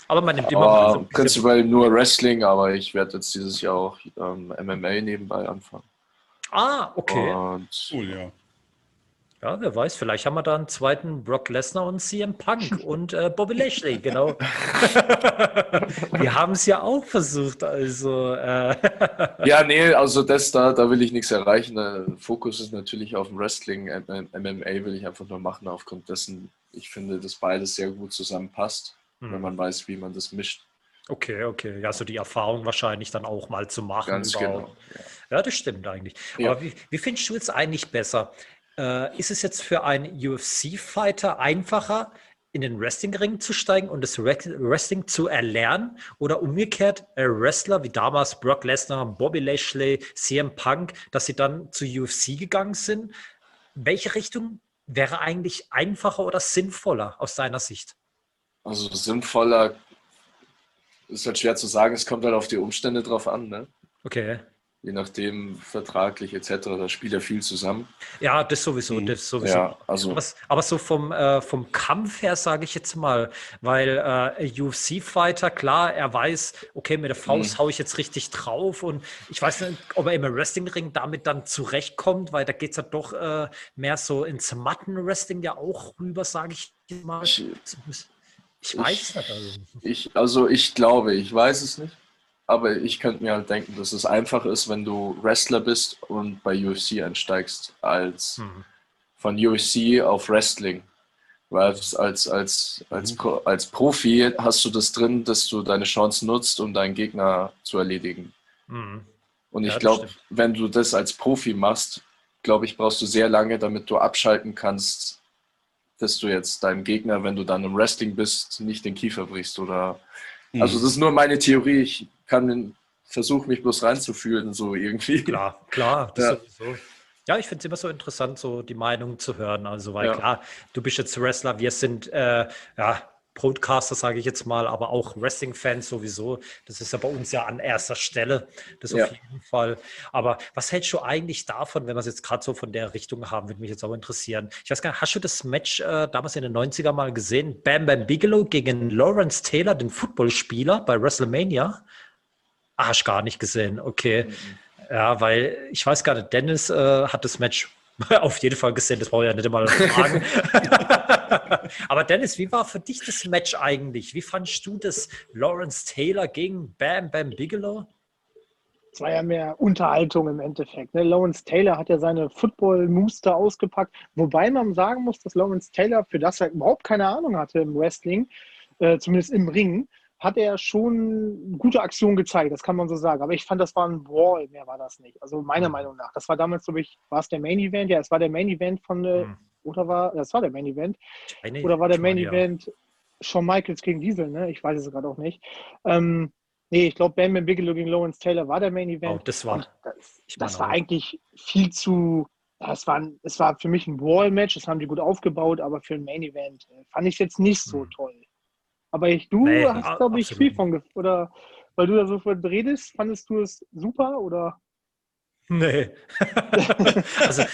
Speaker 1: Aber man nimmt immer mal so
Speaker 2: Aber
Speaker 1: ein bisschen.
Speaker 2: prinzipiell nur Wrestling, aber ich werde jetzt dieses Jahr auch ähm, MMA nebenbei anfangen.
Speaker 1: Ah, okay.
Speaker 2: Und
Speaker 3: Cool, ja.
Speaker 1: Ja, wer weiß, vielleicht haben wir da einen zweiten Brock Lesnar und CM Punk und äh, Bobby Lashley, genau. Wir haben es ja auch versucht, also. Äh,
Speaker 2: ja, nee, also das da, da will ich nichts erreichen. Der Fokus ist natürlich auf dem Wrestling. MMA will ich einfach nur machen, aufgrund dessen, ich finde, dass beides sehr gut zusammenpasst,
Speaker 1: Hm.
Speaker 2: wenn man weiß, wie man das mischt.
Speaker 1: Okay, okay. Ja, so die Erfahrung wahrscheinlich dann auch mal zu machen.
Speaker 2: Ganz
Speaker 1: überhaupt.
Speaker 2: genau. Ja.
Speaker 1: Ja, das stimmt eigentlich.
Speaker 2: Ja.
Speaker 1: Aber wie, wie findest du jetzt eigentlich besser? Äh, ist es jetzt für einen UFC-Fighter einfacher, in den Wrestling-Ring zu steigen und das Wre- Wrestling zu erlernen? Oder umgekehrt, äh, Wrestler wie damals Brock Lesnar, Bobby Lashley, CM Punk, dass sie dann zu UFC gegangen sind? Welche Richtung wäre eigentlich einfacher oder sinnvoller aus deiner Sicht?
Speaker 2: Also sinnvoller ist halt schwer zu sagen. Es kommt halt auf die Umstände drauf an, ne?
Speaker 1: Okay.
Speaker 2: Je nachdem, vertraglich etc. Da spielt ja viel zusammen.
Speaker 1: Ja, das sowieso,
Speaker 3: Mhm.
Speaker 1: das sowieso.
Speaker 2: Ja, also
Speaker 1: Aber, aber so vom, äh, vom Kampf her sage ich jetzt mal, weil äh, UFC-Fighter, klar, er weiß, okay, mit der Faust
Speaker 2: Mhm.
Speaker 1: hau ich jetzt richtig drauf und ich weiß nicht, ob er im Wrestling-Ring damit dann zurechtkommt, weil da geht es ja doch äh, mehr so ins Matten-Wrestling ja auch rüber, sage ich mal.
Speaker 2: ich,
Speaker 1: Ich weiß es nicht. Also.
Speaker 2: Ich, also ich glaube, ich weiß es nicht, aber ich könnte mir halt denken, dass es einfach ist, wenn du Wrestler bist und bei UFC einsteigst, als
Speaker 1: Hm.
Speaker 2: von UFC auf Wrestling. Weil als, als, als, als, mhm. als Profi hast du das drin, dass du deine Chance nutzt, um deinen Gegner zu erledigen. Mhm. Und ich ja, glaube, wenn du das als Profi machst, glaube ich, brauchst du sehr lange, damit du abschalten kannst, dass du jetzt deinem Gegner, wenn du dann im Wrestling bist, nicht den Kiefer brichst oder. Mhm. Also, das ist nur meine Theorie. Ich kann versuche mich bloß reinzufühlen, so irgendwie.
Speaker 1: Klar, klar, das ja. sowieso. Ja, ich finde es immer so interessant, so die Meinung zu hören. Also, weil ja. klar, du bist jetzt Wrestler, wir sind äh, ja, Broadcaster, sage ich jetzt mal, aber auch Wrestling-Fans sowieso. Das ist ja bei uns ja an erster Stelle, das ja. auf jeden Fall. Aber was hältst du eigentlich davon, wenn wir es jetzt gerade so von der Richtung haben, würde mich jetzt auch interessieren. Ich weiß gar nicht, hast du das Match äh, damals in den 90er mal gesehen? Bam Bam Bigelow gegen Lawrence Taylor, den Footballspieler bei WrestleMania? Ah, hast gar nicht gesehen, okay. Mhm. Ja, weil ich weiß gar nicht, Dennis äh, hat das Match auf jeden Fall gesehen, das brauche ich ja nicht einmal fragen. Aber Dennis, wie war für dich das Match eigentlich? Wie fandest du das Lawrence Taylor gegen Bam Bam Bigelow?
Speaker 4: Es war ja mehr Unterhaltung im Endeffekt. Ne? Lawrence Taylor hat ja seine Football-Muster ausgepackt, wobei man sagen muss, dass Lawrence Taylor, für das er überhaupt keine Ahnung hatte im Wrestling, äh, zumindest im Ring, hat er schon gute Aktionen gezeigt, das kann man so sagen. Aber ich fand, das war ein Brawl, mehr war das nicht. Also meiner mhm. Meinung nach. Das war damals, glaube ich, war es der Main Event? Ja, es war der Main Event von, mhm. Oder war, das war der Main Event. Eine, oder war der Main ja. Event Shawn Michaels gegen Diesel, ne? Ich weiß es gerade auch nicht. Ähm, nee, ich glaube, Bam Bam Bigelow gegen Lawrence Taylor war der Main Event.
Speaker 1: Oh, das war,
Speaker 4: das, das war eigentlich viel zu, es war, es war für mich ein Brawl-Match, das haben die gut aufgebaut, aber für ein Main Event äh, fand ich es jetzt nicht so mhm. toll. Aber ich, du nee, hast, glaube ich, viel von, oder weil du da so viel redest, fandest du es super oder?
Speaker 1: Nee. also,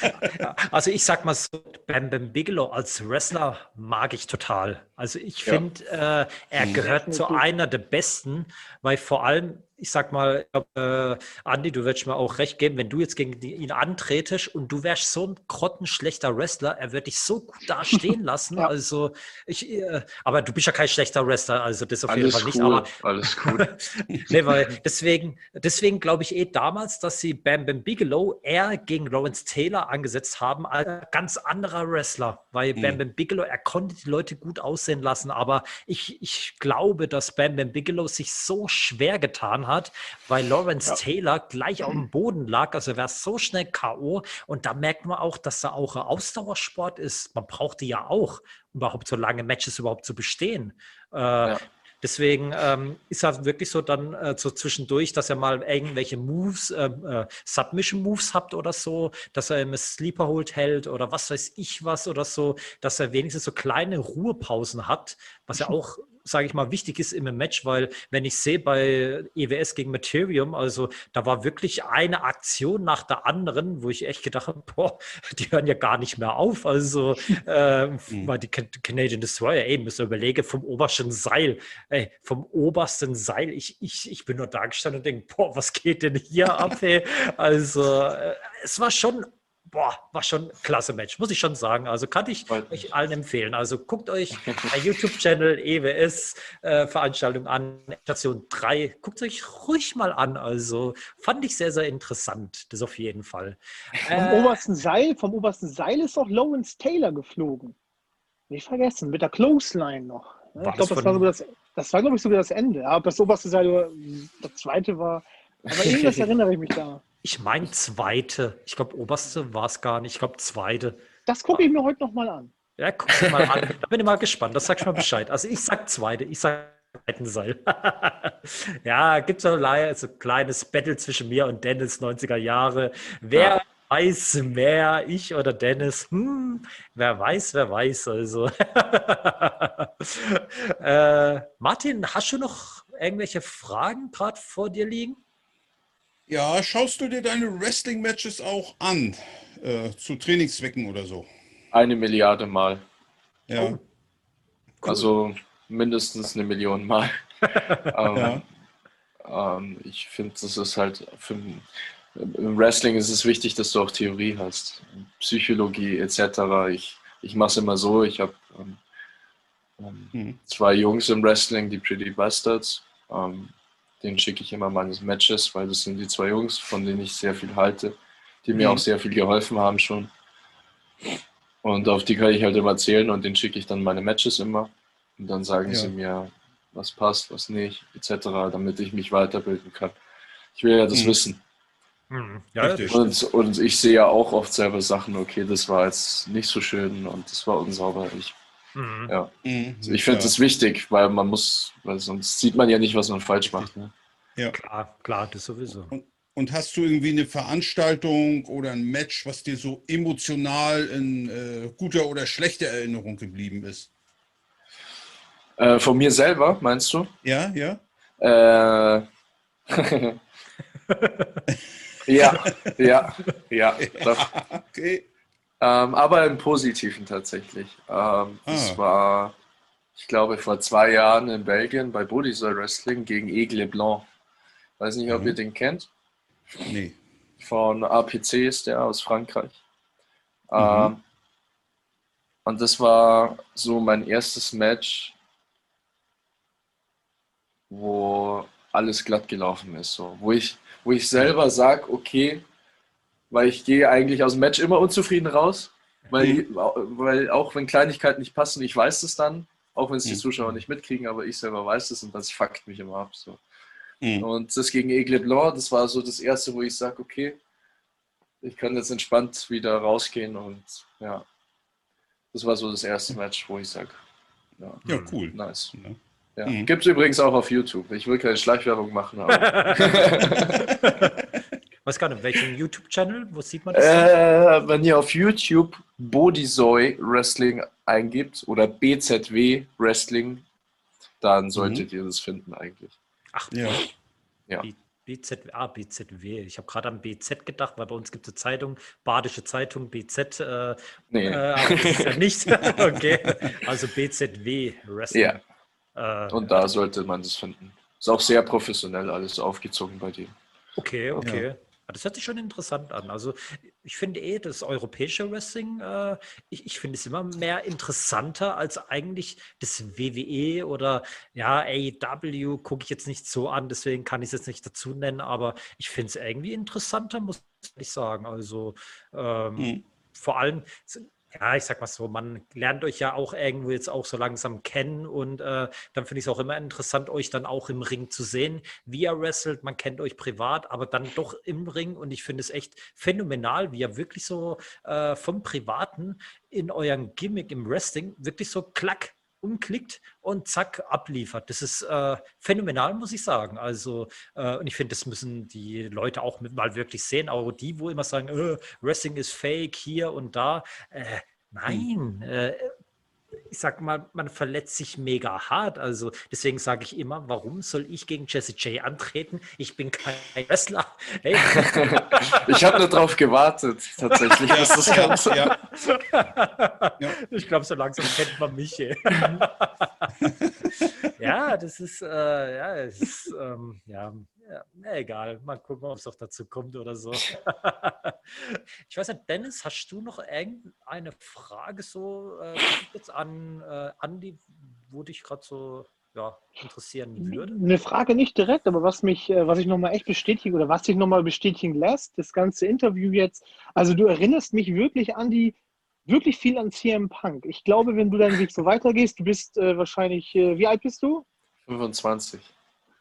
Speaker 1: also ich sag mal so, Bam Bam Bigelow als Wrestler mag ich total. Also ich finde, ja. äh, er mhm. gehört zu einer der besten, weil vor allem ich sag mal, äh, Andi, du würdest mir auch recht geben, wenn du jetzt gegen ihn antretest und du wärst so ein grottenschlechter Wrestler, er wird dich so gut dastehen lassen. ja. Also ich, äh, aber du bist ja kein schlechter Wrestler, also das auf
Speaker 2: alles
Speaker 1: jeden Fall nicht.
Speaker 2: Cool,
Speaker 1: aber
Speaker 2: alles cool.
Speaker 1: nee, weil deswegen, deswegen glaube ich eh damals, dass sie Bam Bam Bigelow eher gegen Lawrence Taylor angesetzt haben als ganz anderer Wrestler, weil mhm. Bam Bam Bigelow, er konnte die Leute gut aussehen lassen, aber ich, ich glaube, dass Bam Bam Bigelow sich so schwer getan hat, weil Lawrence ja. Taylor gleich auf dem Boden lag. Also er war so schnell K.O. Und da merkt man auch, dass er auch ein Ausdauersport ist. Man brauchte ja auch, überhaupt so lange Matches überhaupt zu bestehen. Äh, ja. Deswegen ähm, ist er wirklich so dann äh, so zwischendurch, dass er mal irgendwelche Moves, äh, äh, Submission-Moves habt oder so, dass er im Sleeper Hold hält oder was weiß ich was oder so, dass er wenigstens so kleine Ruhepausen hat, was ja auch sage ich mal, wichtig ist im Match, weil wenn ich sehe bei EWS gegen Materium, also da war wirklich eine Aktion nach der anderen, wo ich echt gedacht habe, boah, die hören ja gar nicht mehr auf. Also äh, mhm. mal die Canadian Destroyer, ey, müssen überlege vom obersten Seil, ey, vom obersten Seil, ich, ich, ich bin nur da gestanden und denke, boah, was geht denn hier ab, ey? Also äh, es war schon boah, war schon ein klasse Match, muss ich schon sagen. Also kann ich euch allen empfehlen. Also guckt euch bei YouTube-Channel EWS äh, Veranstaltung an, Station 3. Guckt euch ruhig mal an. Also fand ich sehr, sehr interessant. Das auf jeden Fall.
Speaker 4: Vom äh, obersten Seil, vom obersten Seil ist auch Lawrence Taylor geflogen. Nicht vergessen, mit der Clothesline noch. Ich glaube, das, war das, das war, glaube ich, sogar das Ende. Aber das oberste Seil, das zweite war. Aber irgendwas erinnere ich mich da.
Speaker 1: Ich meine zweite. Ich glaube, oberste war es gar nicht. Ich glaube, zweite.
Speaker 4: Das gucke ich mir heute nochmal an.
Speaker 1: Ja, guck dir mal an. Da bin ich mal gespannt. Das sag ich mal Bescheid. Also ich sag zweite. Ich sag Seil. ja, gibt es so ein kleines Battle zwischen mir und Dennis, 90er Jahre. Wer ja. weiß mehr, ich oder Dennis? Hm, wer weiß, wer weiß. Also. äh, Martin, hast du noch irgendwelche Fragen gerade vor dir liegen?
Speaker 3: Ja, schaust du dir deine Wrestling-Matches auch an, äh, zu Trainingszwecken oder so?
Speaker 2: Eine Milliarde Mal.
Speaker 3: Ja. Oh.
Speaker 2: Cool. Also mindestens eine Million Mal. ähm, ja. ähm, ich finde, das ist halt für, im Wrestling ist es wichtig, dass du auch Theorie hast, Psychologie etc. Ich, ich mache es immer so, ich habe ähm, ähm, hm. zwei Jungs im Wrestling, die Pretty Bastards. Den schicke ich immer meine Matches, weil das sind die zwei Jungs, von denen ich sehr viel halte, die mir mhm. auch sehr viel geholfen haben schon. Und auf die kann ich halt immer zählen und den schicke ich dann meine Matches immer. Und dann sagen
Speaker 3: Ja.
Speaker 2: sie mir, was passt, was nicht, etc., damit ich mich weiterbilden kann. Ich will ja das
Speaker 3: Mhm.
Speaker 2: wissen.
Speaker 1: Hm, Ja.
Speaker 2: Und, und ich sehe ja auch oft selber Sachen, okay, das war jetzt nicht so schön und das war unsauber. Ich,
Speaker 1: Hm.
Speaker 2: ja.
Speaker 3: Mhm.
Speaker 2: ich finde
Speaker 3: Ja.
Speaker 2: das wichtig, weil man muss, weil sonst sieht man ja nicht, was man falsch macht. Ne?
Speaker 3: Ja.
Speaker 1: Klar, klar, das sowieso.
Speaker 3: Und hast du irgendwie eine Veranstaltung oder ein Match, was dir so emotional in äh, guter oder schlechter Erinnerung geblieben ist?
Speaker 2: Äh, von mir selber, meinst du?
Speaker 3: Ja, ja.
Speaker 2: Äh, ja, ja, ja. Doch.
Speaker 3: Okay.
Speaker 2: Ähm, aber im Positiven tatsächlich. Ähm, das
Speaker 3: Ah.
Speaker 2: war, ich glaube, vor zwei Jahren in Belgien bei Bodysoil Wrestling gegen Aigle Blanc. Weiß nicht, ob
Speaker 3: Mhm.
Speaker 2: ihr den kennt.
Speaker 3: Nee.
Speaker 2: Von APC ist der aus Frankreich.
Speaker 3: Mhm.
Speaker 2: Ähm, und das war so mein erstes Match, wo alles glatt gelaufen ist. So. Wo, ich, wo ich selber sage, okay, weil ich gehe eigentlich aus dem Match immer unzufrieden raus, weil,
Speaker 3: Mhm.
Speaker 2: weil auch wenn Kleinigkeiten nicht passen, ich weiß es dann, auch wenn es die
Speaker 3: Mhm.
Speaker 2: Zuschauer nicht mitkriegen, aber ich selber weiß es und das fuckt mich immer ab. So.
Speaker 3: Mhm.
Speaker 2: Und das gegen Aigle Blanc, das war so das erste, wo ich sage, okay, ich kann jetzt entspannt wieder rausgehen und ja, das war so das erste Match, wo ich sage, ja,
Speaker 3: Ja, cool.
Speaker 2: nice.
Speaker 3: Ja.
Speaker 2: Ja.
Speaker 3: Mhm.
Speaker 2: Gibt es übrigens auch auf YouTube. Ich will keine Schleichwerbung machen, aber
Speaker 1: Weiß gar nicht, welchen YouTube-Channel? Wo sieht man das?
Speaker 2: äh, wenn ihr auf YouTube Bodyzoy Wrestling eingibt oder BZW Wrestling, dann solltet ihr das finden eigentlich.
Speaker 1: Ach,
Speaker 3: Ja.
Speaker 2: Ja.
Speaker 1: B- BZ, ah, BZW. Ich habe gerade an BZ gedacht, weil bei uns gibt es eine Zeitung, Badische Zeitung, BZ. Äh,
Speaker 2: Nee.
Speaker 1: äh, das ist ja nicht. okay. Also BZW Wrestling.
Speaker 2: Ja.
Speaker 1: Äh,
Speaker 2: Und da sollte man das finden. Ist auch sehr professionell alles aufgezogen bei dir.
Speaker 1: Okay, okay. Ah, Das hört sich schon interessant an. Also ich finde eh, das europäische Wrestling, äh, ich, ich finde es immer mehr interessanter als eigentlich das WWE oder ja, AEW gucke ich jetzt nicht so an, deswegen kann ich es jetzt nicht dazu nennen, aber ich finde es irgendwie interessanter, muss ich sagen. Also ähm,
Speaker 3: Mhm.
Speaker 1: vor allem, ja, ich sag mal so, man lernt euch ja auch irgendwo jetzt auch so langsam kennen und äh, dann finde ich es auch immer interessant, euch dann auch im Ring zu sehen, wie ihr wrestelt. Man kennt euch privat, aber dann doch im Ring und ich finde es echt phänomenal, wie ihr wirklich so äh, vom Privaten in euren Gimmick im Wrestling wirklich so klack umklickt und zack, abliefert. Das ist äh, phänomenal, muss ich sagen. Also, äh, und ich finde, das müssen die Leute auch mal wirklich sehen. Auch die, wo immer sagen, äh, Wrestling ist fake hier und da. Äh, nein, äh, ich sag mal, man verletzt sich mega hart. Also deswegen sage ich immer, warum soll ich gegen Jesse J antreten? Ich bin kein Wrestler. Hey.
Speaker 2: Ich habe nur drauf gewartet, tatsächlich, bis das Ganze.
Speaker 3: Ja.
Speaker 1: Ich glaube, so langsam kennt man mich. ey. ja, das ist, äh, ja, es ist, ähm, ja, ja, na, egal. Mal gucken, ob es auch dazu kommt oder so. ich weiß nicht, Dennis, hast du noch irgendeine Frage so äh, jetzt an äh, Andi, wo dich gerade so ja, interessieren würde?
Speaker 4: Eine Frage nicht direkt, aber was mich, äh, was ich nochmal echt bestätige oder was sich nochmal bestätigen lässt, das ganze Interview jetzt, also du erinnerst mich wirklich an die, wirklich viel an CM Punk. Ich glaube, wenn du deinen Weg so weitergehst, du bist äh, wahrscheinlich, äh, wie alt bist du?
Speaker 2: 25.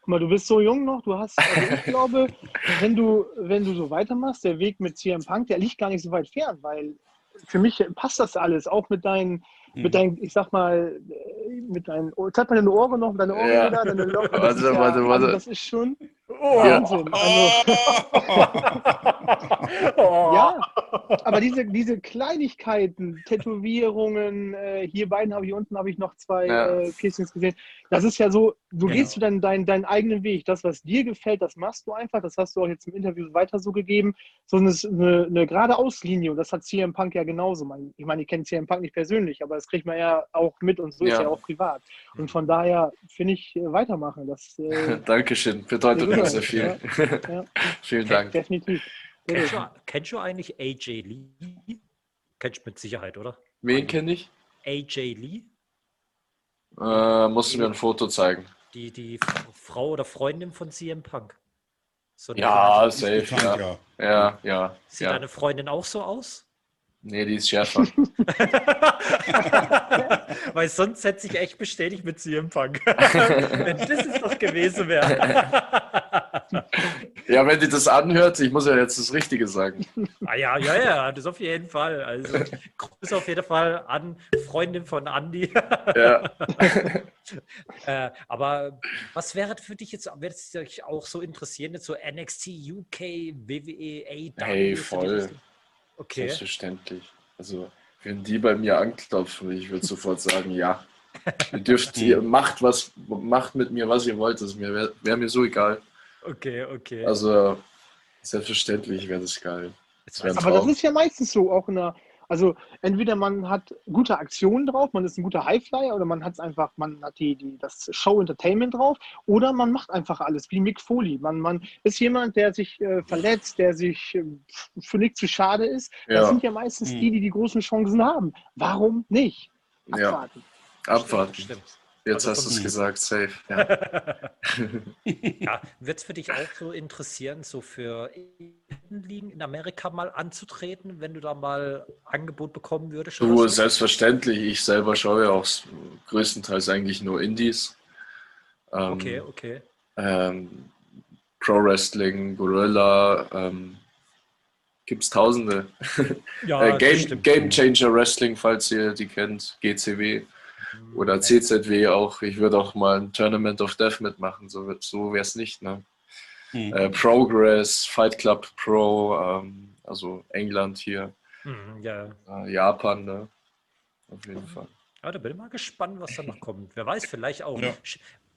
Speaker 4: Guck mal, du bist so jung noch, du hast, also ich glaube, wenn du, wenn du so weitermachst, der Weg mit CM Punk, der liegt gar nicht so weit fern, weil für mich passt das alles, auch mit deinen,
Speaker 3: Mhm.
Speaker 4: mit deinen, ich sag mal, mit deinen, zeig mal deine Ohren noch, deine Ohren
Speaker 2: Ja.
Speaker 4: wieder, deine Locken,
Speaker 2: Warte,
Speaker 4: ja,
Speaker 2: warte, warte.
Speaker 4: Das ist schon
Speaker 1: Oh,
Speaker 4: Wahnsinn. Also,
Speaker 1: oh.
Speaker 4: ja, aber diese, diese Kleinigkeiten, Tätowierungen, äh, hier beiden habe ich unten habe ich noch zwei
Speaker 2: Ja.
Speaker 4: äh, Piercings gesehen. Das ist ja so, du
Speaker 3: Genau.
Speaker 4: gehst zu deinen, deinen, deinen eigenen Weg. Das, was dir gefällt, das machst du einfach. Das hast du auch jetzt im Interview weiter so gegeben. So eine, eine, eine gerade Auslinie. Und das hat CM Punk ja genauso. Man- Ich meine, ich kenne CM Punk nicht persönlich, aber das kriegt man ja auch mit und so ist
Speaker 2: Ja.
Speaker 4: auch privat. Und von daher finde ich äh, weitermachen. Das äh,
Speaker 2: Dankeschön, bedeutet
Speaker 4: Ja, genau.
Speaker 2: sehr viel.
Speaker 4: ja,
Speaker 2: Vielen Dank.
Speaker 4: definitiv.
Speaker 1: Kennst du, kennst du eigentlich AJ Lee? Kennst du mit Sicherheit, oder?
Speaker 2: Wen kenne ich?
Speaker 1: AJ Lee?
Speaker 2: Äh, musst du mir ein Foto zeigen.
Speaker 1: Die, die Frau oder Freundin von CM Punk. So
Speaker 2: Ja, safe, ja.
Speaker 3: Ja,
Speaker 2: ja.
Speaker 1: Sieht
Speaker 2: ja.
Speaker 1: deine Freundin auch so aus?
Speaker 2: Nee, die ist schärfer.
Speaker 1: Weil sonst hätte sich echt bestätigt mit CM Punk. wenn das es doch gewesen wäre.
Speaker 2: ja, wenn die das anhört, ich muss ja jetzt das Richtige sagen.
Speaker 1: Ah, ja, ja, ja, das auf jeden Fall. Also Grüße auf jeden Fall an Freundin von Andy. ja. äh, aber was wäre für dich jetzt, wird es dich auch so interessieren, jetzt so NXT, UK, WWE, AW?
Speaker 2: Hey, voll. Okay. Selbstverständlich. Also, wenn die bei mir anklopfen, ich würde sofort sagen, ja. Ihr dürft, ihr macht was, macht mit mir, was ihr wollt. Das wäre wär mir so egal.
Speaker 1: Okay, okay.
Speaker 2: Also, selbstverständlich wäre das geil.
Speaker 4: Das aber das ist ja meistens so, auch in der also entweder man hat gute Aktionen drauf, man ist ein guter Highflyer oder man hat es einfach, man hat die, die, das Show Entertainment drauf oder man macht einfach alles, wie Mick Foley. Man, man ist jemand, der sich äh, verletzt, der sich äh, für nichts zu schade ist. Ja. Das sind ja meistens hm. die, die die großen Chancen haben. Warum nicht?
Speaker 2: Abwarten. Ja. Abwarten. Stimmt. Jetzt also hast du es gesagt, safe. Ja.
Speaker 1: ja Wird es für dich auch so interessieren, so für Ligen in Amerika mal anzutreten, wenn du da mal Angebot bekommen würdest?
Speaker 2: Du, so? selbstverständlich. Ich selber schaue ja auch größtenteils eigentlich nur Indies.
Speaker 1: Ähm, okay, okay.
Speaker 2: Ähm, Pro Wrestling, Gorilla, ähm, gibt es tausende. Ja, äh, Game, Game Changer Wrestling, falls ihr die kennt, GCW. Oder CZW auch. Ich würde auch mal ein Tournament of Death mitmachen. So, so wäre es nicht. Ne? Mhm. Äh, Progress, Fight Club Pro, ähm, also England hier. Mhm, ja. äh, Japan, ne? Auf jeden Fall.
Speaker 1: Ja, da bin ich mal gespannt, was da noch kommt. Wer weiß, vielleicht auch ja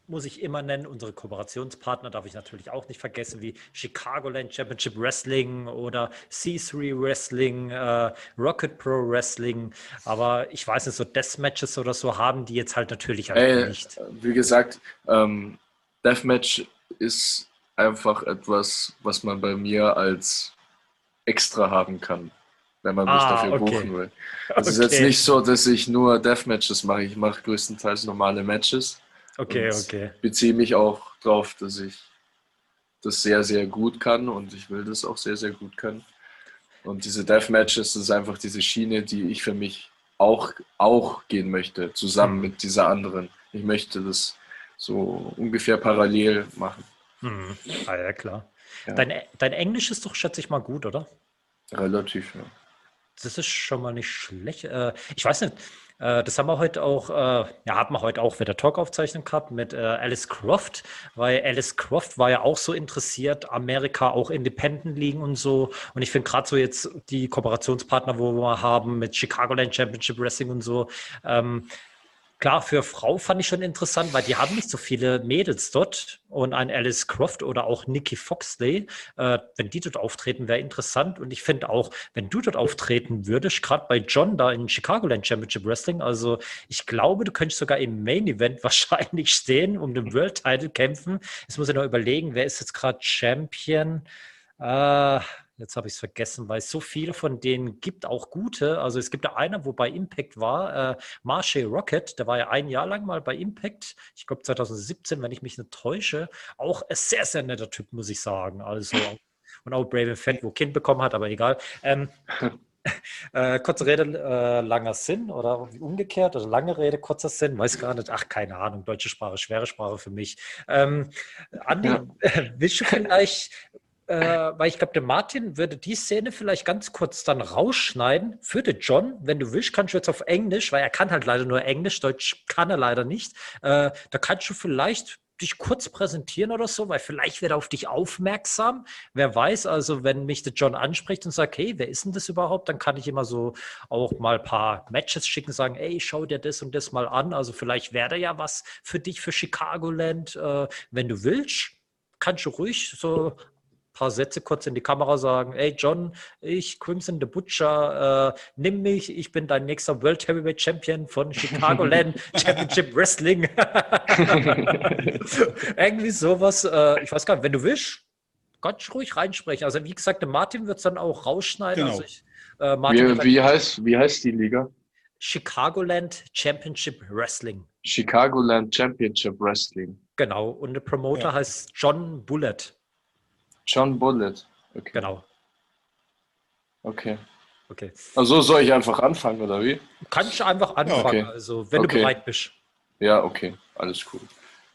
Speaker 1: muss ich immer nennen. Unsere Kooperationspartner darf ich natürlich auch nicht vergessen, wie Chicagoland Championship Wrestling oder C3 Wrestling, äh, Rocket Pro Wrestling. Aber ich weiß nicht, so Deathmatches oder so haben die jetzt halt natürlich halt
Speaker 2: hey, nicht. Wie gesagt, ähm, Deathmatch ist einfach etwas, was man bei mir als extra haben kann, wenn man mich ah, dafür okay. buchen will. Es okay. ist jetzt nicht so, dass ich nur Deathmatches mache. Ich mache größtenteils normale Matches.
Speaker 1: Okay, okay.
Speaker 2: Beziehe mich auch darauf, dass ich das sehr, sehr gut kann und ich will das auch sehr, sehr gut können. Und diese Deathmatches ist einfach diese Schiene, die ich für mich auch, auch gehen möchte, zusammen mhm. mit dieser anderen. Ich möchte das so ungefähr parallel machen.
Speaker 1: Mhm. Ah ja, klar. Ja. Dein, dein Englisch ist doch, schätze ich mal, gut, oder?
Speaker 2: Relativ, ja.
Speaker 1: Das ist schon mal nicht schlecht. Äh, ich weiß nicht, das haben wir heute auch, äh, ja, haben wir heute auch wieder Talkaufzeichnung gehabt mit äh, Alice Croft, weil Alice Croft war ja auch so interessiert, Amerika auch Independent liegen und so. Und ich finde gerade so jetzt die Kooperationspartner, wo wir haben mit Chicagoland Championship Wrestling und so, ähm, Klar, für Frau fand ich schon interessant, weil die haben nicht so viele Mädels dort und ein Alice Croft oder auch Nikki Foxley, äh, wenn die dort auftreten, wäre interessant. Und ich finde auch, wenn du dort auftreten würdest, gerade bei John da in Chicagoland Championship Wrestling, also ich glaube, du könntest sogar im Main Event wahrscheinlich stehen, um den World Title kämpfen. Jetzt muss ich noch überlegen, wer ist jetzt gerade Champion? Äh, Jetzt habe ich es vergessen, weil es so viele von denen gibt, auch gute. Also es gibt da einer, wo bei Impact war, äh, Marshall Rocket, der war ja ein Jahr lang mal bei Impact, ich glaube 2017, wenn ich mich nicht täusche. Auch ein sehr, sehr netter Typ, muss ich sagen. Also und auch Brave Fett, wo Kind bekommen hat, aber egal. Ähm, äh, kurze Rede, äh, langer Sinn oder umgekehrt oder lange Rede, kurzer Sinn, weiß gar nicht. Ach, keine Ahnung, deutsche Sprache, schwere Sprache für mich. Ähm, Andi, ja. willst du vielleicht äh, weil ich glaube, der Martin würde die Szene vielleicht ganz kurz dann rausschneiden für den John. Wenn du willst, kannst du jetzt auf Englisch, weil er kann halt leider nur Englisch, Deutsch kann er leider nicht. Äh, da kannst du vielleicht dich kurz präsentieren oder so, weil vielleicht wird er auf dich aufmerksam. Wer weiß, also wenn mich der John anspricht und sagt, hey, wer ist denn das überhaupt, dann kann ich immer so auch mal ein paar Matches schicken, sagen, ey, schau dir das und das mal an. Also vielleicht wäre ja was für dich für Chicagoland, äh, wenn du willst kannst du ruhig so paar Sätze kurz in die Kamera sagen, hey John, ich, Crimson the Butcher, äh, nimm mich, ich bin dein nächster World Heavyweight Champion von Chicagoland Championship Wrestling. Irgendwie sowas, äh, ich weiß gar nicht, wenn du willst, ganz ruhig reinsprechen. Also wie gesagt, der Martin wird es dann auch rausschneiden.
Speaker 2: Genau.
Speaker 1: Also
Speaker 2: ich, äh, wie, wie, heißt, wie heißt die Liga?
Speaker 1: Chicagoland Championship Wrestling.
Speaker 2: Chicagoland Championship Wrestling.
Speaker 1: Genau, und der Promoter ja. heißt John Bullet.
Speaker 2: John Bullet.
Speaker 1: Okay. Genau.
Speaker 2: Okay. Okay. Also soll ich einfach anfangen, oder wie?
Speaker 1: Kann ich einfach anfangen, okay. also wenn okay. du bereit bist.
Speaker 2: Ja, okay, alles cool.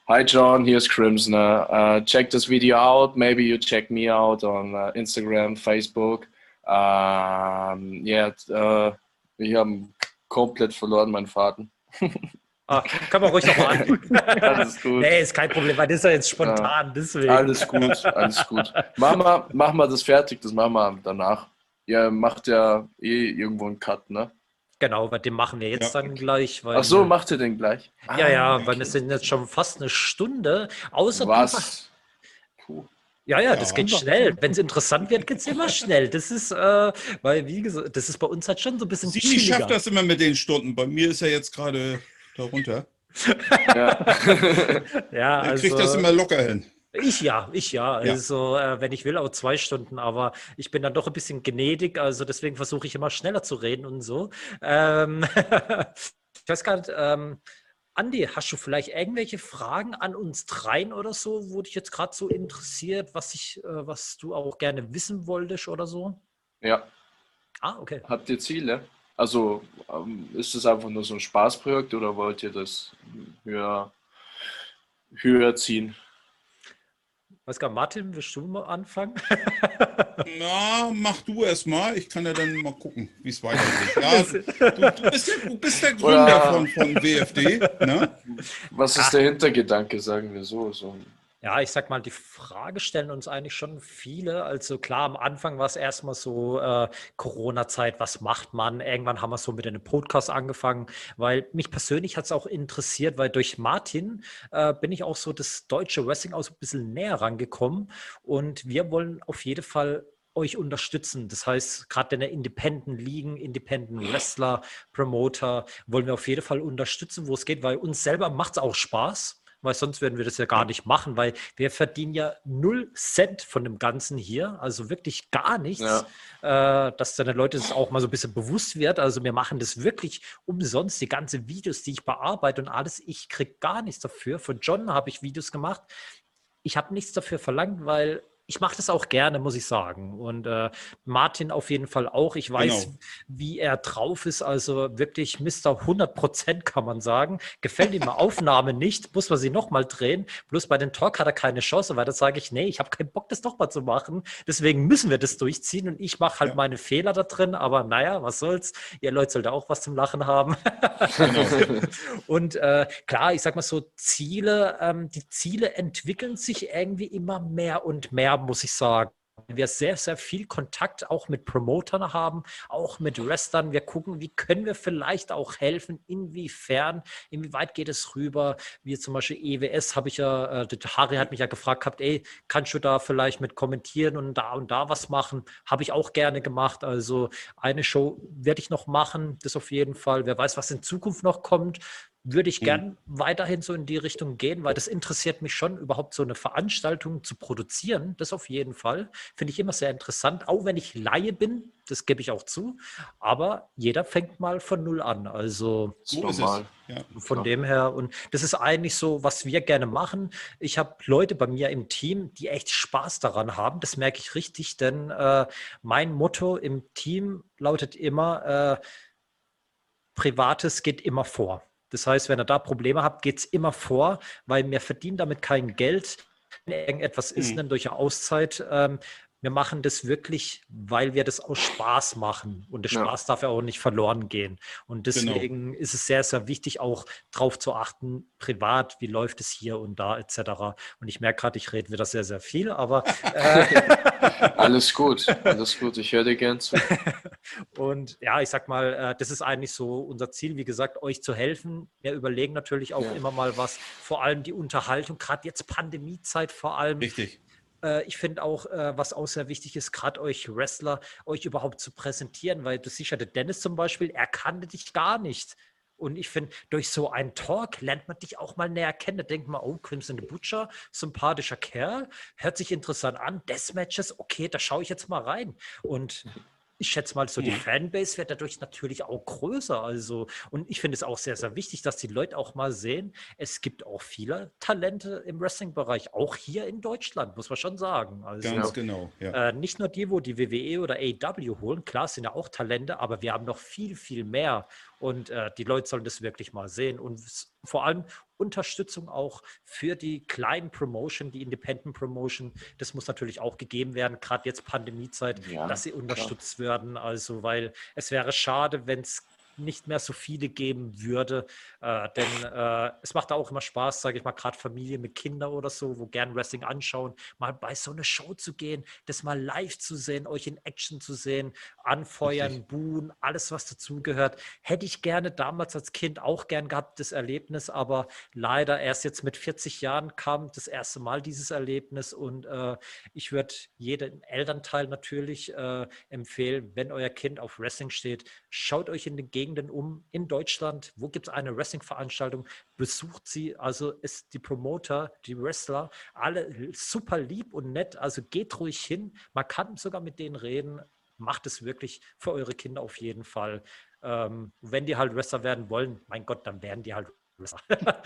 Speaker 2: Hi John, here's Crimsoner. Uh, check this video out. Maybe you check me out on uh, Instagram, Facebook. Um, yeah, uh, wir haben komplett verloren, meinen Vater.
Speaker 1: Ah, kann man ruhig nochmal an. alles gut. Nee, ist kein Problem, weil das ist ja jetzt spontan, ja, deswegen.
Speaker 2: Alles gut, alles gut. Mach mal, mach mal das fertig, das machen wir danach. Ihr macht ja eh irgendwo einen Cut, ne?
Speaker 1: Genau, bei dem machen wir jetzt ja. dann gleich.
Speaker 2: Weil, Ach so, macht ihr den gleich?
Speaker 1: Ja, ah, ja, okay. weil es sind jetzt schon fast eine Stunde. Außer
Speaker 2: Was?
Speaker 1: Ja, ja, das ja, geht schnell. Wenn es interessant wird, geht es immer schnell. Das ist, äh, weil, wie gesagt, das ist bei uns halt schon so ein bisschen.
Speaker 3: Sie schafft das immer mit den Stunden. Bei mir ist er jetzt gerade darunter.
Speaker 1: Ja, ja
Speaker 3: also, kriegt das immer locker hin.
Speaker 1: Ich ja, ich ja. Also, äh, wenn ich will, auch zwei Stunden, aber ich bin dann doch ein bisschen gnädig, also deswegen versuche ich immer schneller zu reden und so. Ähm, ich weiß gar nicht, ähm, Andi, hast du vielleicht irgendwelche Fragen an uns dreien oder so, wo dich jetzt gerade so interessiert, was, ich, äh, was du auch gerne wissen wolltest oder so?
Speaker 2: Ja.
Speaker 1: Ah, okay.
Speaker 2: Habt ihr Ziele? Also ähm, ist es einfach nur so ein Spaßprojekt oder wollt ihr das höher, höher ziehen?
Speaker 1: Weiß gar Martin, willst du mal anfangen?
Speaker 3: Na, mach du erst mal. Ich kann ja dann mal gucken, wie es weitergeht. Ja, du, du, bist der, du, bist der, Gründer von, von WFD. Ne?
Speaker 2: Was ist Ach. der Hintergedanke, sagen wir so? so
Speaker 1: ja, ich sag mal, die Frage stellen uns eigentlich schon viele. Also klar, am Anfang war es erstmal so äh, Corona-Zeit, was macht man? Irgendwann haben wir so mit einem Podcast angefangen, weil mich persönlich hat es auch interessiert, weil durch Martin äh, bin ich auch so das deutsche Wrestling auch so ein bisschen näher rangekommen. Und wir wollen auf jeden Fall euch unterstützen. Das heißt, gerade in der Independent Ligen, Independent Wrestler, Promoter wollen wir auf jeden Fall unterstützen, wo es geht, weil uns selber macht es auch Spaß weil sonst würden wir das ja gar nicht machen, weil wir verdienen ja null Cent von dem Ganzen hier, also wirklich gar nichts, ja. äh, dass dann den Leuten das auch mal so ein bisschen bewusst wird. Also wir machen das wirklich umsonst, die ganzen Videos, die ich bearbeite und alles, ich kriege gar nichts dafür. Von John habe ich Videos gemacht. Ich habe nichts dafür verlangt, weil ich mache das auch gerne, muss ich sagen. Und äh, Martin auf jeden Fall auch. Ich weiß, genau. wie er drauf ist. Also wirklich Mr. 100 Prozent kann man sagen. Gefällt ihm Aufnahme nicht, muss man sie nochmal drehen. Bloß bei den Talk hat er keine Chance, weil da sage ich, nee, ich habe keinen Bock, das nochmal zu machen. Deswegen müssen wir das durchziehen. Und ich mache halt ja. meine Fehler da drin. Aber naja, was soll's. Ihr Leute sollt auch was zum Lachen haben. Genau. Und äh, klar, ich sag mal so, Ziele, ähm, die Ziele entwickeln sich irgendwie immer mehr und mehr muss ich sagen wir sehr, sehr viel Kontakt auch mit Promotern haben, auch mit Wrestlern. Wir gucken, wie können wir vielleicht auch helfen, inwiefern, inwieweit geht es rüber. Wie zum Beispiel EWS habe ich ja, äh, Harry hat mich ja gefragt gehabt, ey, kannst du da vielleicht mit kommentieren und da und da was machen? Habe ich auch gerne gemacht. Also eine Show werde ich noch machen, das auf jeden Fall. Wer weiß, was in Zukunft noch kommt würde ich mhm. gern weiterhin so in die Richtung gehen, weil das interessiert mich schon, überhaupt so eine Veranstaltung zu produzieren. Das auf jeden Fall. Finde ich immer sehr interessant, auch wenn ich Laie bin, das gebe ich auch zu. Aber jeder fängt mal von null an. Also
Speaker 3: so. Ja,
Speaker 1: von klar. dem her. Und das ist eigentlich so, was wir gerne machen. Ich habe Leute bei mir im Team, die echt Spaß daran haben. Das merke ich richtig, denn äh, mein Motto im Team lautet immer, äh, Privates geht immer vor. Das heißt, wenn ihr da Probleme habt, geht es immer vor, weil wir verdienen damit kein Geld. Wenn irgendetwas ist, mhm. durch eine Auszeit, ähm, wir machen das wirklich, weil wir das aus Spaß machen. Und der Spaß ja. darf ja auch nicht verloren gehen. Und genau. deswegen genau. ist es sehr, sehr wichtig, auch darauf zu achten, privat, wie läuft es hier und da, etc. Und ich merke gerade, ich rede wieder sehr, sehr viel, aber. Äh
Speaker 2: alles gut, alles gut. Ich höre dir gern zu.
Speaker 1: und ja, ich sag mal, äh, das ist eigentlich so unser Ziel, wie gesagt, euch zu helfen. Wir überlegen natürlich auch ja. immer mal was, vor allem die Unterhaltung, gerade jetzt Pandemiezeit vor allem.
Speaker 3: Richtig
Speaker 1: äh, ich finde auch, äh, was auch sehr wichtig ist, gerade euch Wrestler, euch überhaupt zu präsentieren, weil du siehst der Dennis zum Beispiel, er kannte dich gar nicht. Und ich finde, durch so einen Talk lernt man dich auch mal näher kennen. Da denkt man, oh, Crimson the Butcher, sympathischer Kerl, hört sich interessant an. Deathmatches, okay, da schaue ich jetzt mal rein. Und ich schätze mal, so die Fanbase wird dadurch natürlich auch größer. Also, und ich finde es auch sehr, sehr wichtig, dass die Leute auch mal sehen, es gibt auch viele Talente im Wrestling-Bereich, auch hier in Deutschland, muss man schon sagen.
Speaker 3: Also, Ganz genau.
Speaker 1: Ja. Äh, nicht nur die, wo die WWE oder AEW holen, klar sind ja auch Talente, aber wir haben noch viel, viel mehr. Und äh, die Leute sollen das wirklich mal sehen. Und vor allem Unterstützung auch für die kleinen Promotion, die Independent Promotion. Das muss natürlich auch gegeben werden, gerade jetzt Pandemiezeit, ja, dass sie unterstützt klar. werden. Also, weil es wäre schade, wenn es nicht mehr so viele geben würde. Äh, denn äh, es macht auch immer Spaß, sage ich mal, gerade Familie mit Kindern oder so, wo gern Wrestling anschauen, mal bei so einer Show zu gehen, das mal live zu sehen, euch in Action zu sehen, anfeuern, Richtig. buhen, alles, was dazugehört. Hätte ich gerne damals als Kind auch gern gehabt, das Erlebnis, aber leider erst jetzt mit 40 Jahren kam das erste Mal dieses Erlebnis und äh, ich würde jedem Elternteil natürlich äh, empfehlen, wenn euer Kind auf Wrestling steht, schaut euch in den Gegend Gegenden um in Deutschland. Wo gibt es eine Wrestling-Veranstaltung? Besucht sie. Also ist die Promoter, die Wrestler, alle super lieb und nett. Also geht ruhig hin. Man kann sogar mit denen reden. Macht es wirklich für eure Kinder auf jeden Fall. Ähm, wenn die halt Wrestler werden wollen, mein Gott, dann werden die halt Wrestler.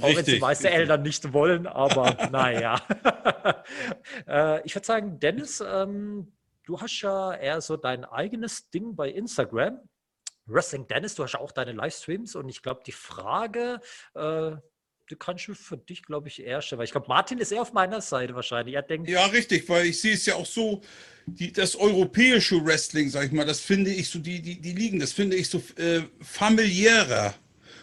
Speaker 1: Auch wenn die meisten Eltern nicht wollen, aber naja. äh, ich würde sagen, Dennis, ähm, du hast ja eher so dein eigenes Ding bei Instagram. Wrestling Dennis, du hast auch deine Livestreams und ich glaube, die Frage, äh, die kannst du für dich, glaube ich, eher stellen. Weil ich glaube, Martin ist eher auf meiner Seite wahrscheinlich. Er denkt,
Speaker 3: ja, richtig, weil ich sehe es ja auch so, die, das europäische Wrestling, sag ich mal, das finde ich so, die, die, die liegen, das finde ich so äh, familiärer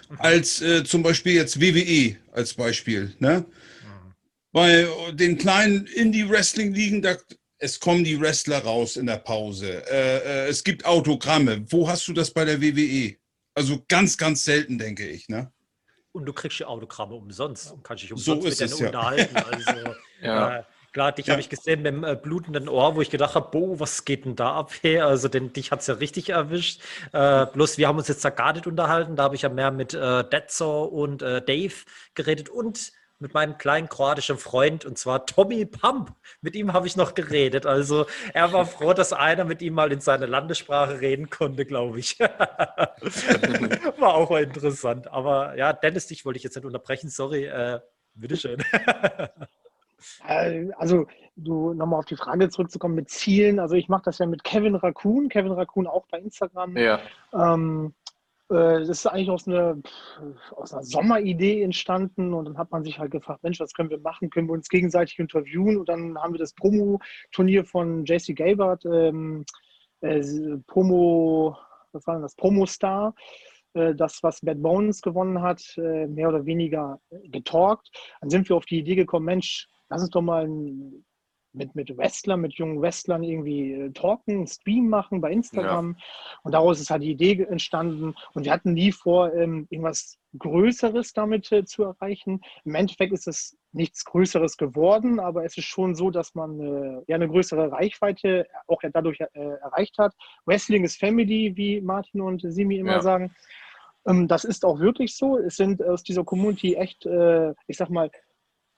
Speaker 3: mhm. als äh, zum Beispiel jetzt WWE als Beispiel. Ne? Mhm. Bei den kleinen Indie-Wrestling-Ligen, da, es kommen die Wrestler raus in der Pause. Äh, äh, es gibt Autogramme. Wo hast du das bei der WWE? Also ganz, ganz selten, denke ich. Ne?
Speaker 1: Und du kriegst die Autogramme umsonst und kannst dich umsonst so
Speaker 3: mit denen
Speaker 1: ja. unterhalten. Also, ja. äh, klar, dich ja. habe ich gesehen mit dem äh, blutenden Ohr, wo ich gedacht habe, boah, was geht denn da ab? Hey? Also denn, dich hat es ja richtig erwischt. Äh, bloß wir haben uns jetzt da gar nicht unterhalten. Da habe ich ja mehr mit äh, Detzo und äh, Dave geredet und mit meinem kleinen kroatischen Freund und zwar Tommy Pump. Mit ihm habe ich noch geredet. Also er war froh, dass einer mit ihm mal in seiner Landessprache reden konnte, glaube ich. war auch mal interessant. Aber ja, Dennis, dich wollte ich jetzt nicht unterbrechen. Sorry. Äh, bitteschön.
Speaker 4: Äh, also, du nochmal auf die Frage zurückzukommen mit Zielen. Also, ich mache das ja mit Kevin Raccoon. Kevin Raccoon auch bei Instagram.
Speaker 2: Ja.
Speaker 4: Ähm, äh, das ist eigentlich aus einer, aus einer Sommeridee entstanden und dann hat man sich halt gefragt, Mensch, was können wir machen? Können wir uns gegenseitig interviewen? Und dann haben wir das Promo-Turnier von JC Gilbert, ähm, äh, Promo, was war denn das? Promo-Star, äh, das, was Bad Bones gewonnen hat, äh, mehr oder weniger getalkt. Dann sind wir auf die Idee gekommen, Mensch, lass uns doch mal ein mit, mit Wrestlern, mit jungen Wrestlern irgendwie äh, talken, Stream machen bei Instagram. Ja. Und daraus ist halt die Idee entstanden. Und wir hatten nie vor, ähm, irgendwas Größeres damit äh, zu erreichen. Im Endeffekt ist es nichts Größeres geworden, aber es ist schon so, dass man äh, ja eine größere Reichweite auch ja dadurch erreicht hat. Wrestling ist Family, wie Martin und Simi immer ja. sagen. Ähm, das ist auch wirklich so. Es sind aus dieser Community echt, ich sag mal,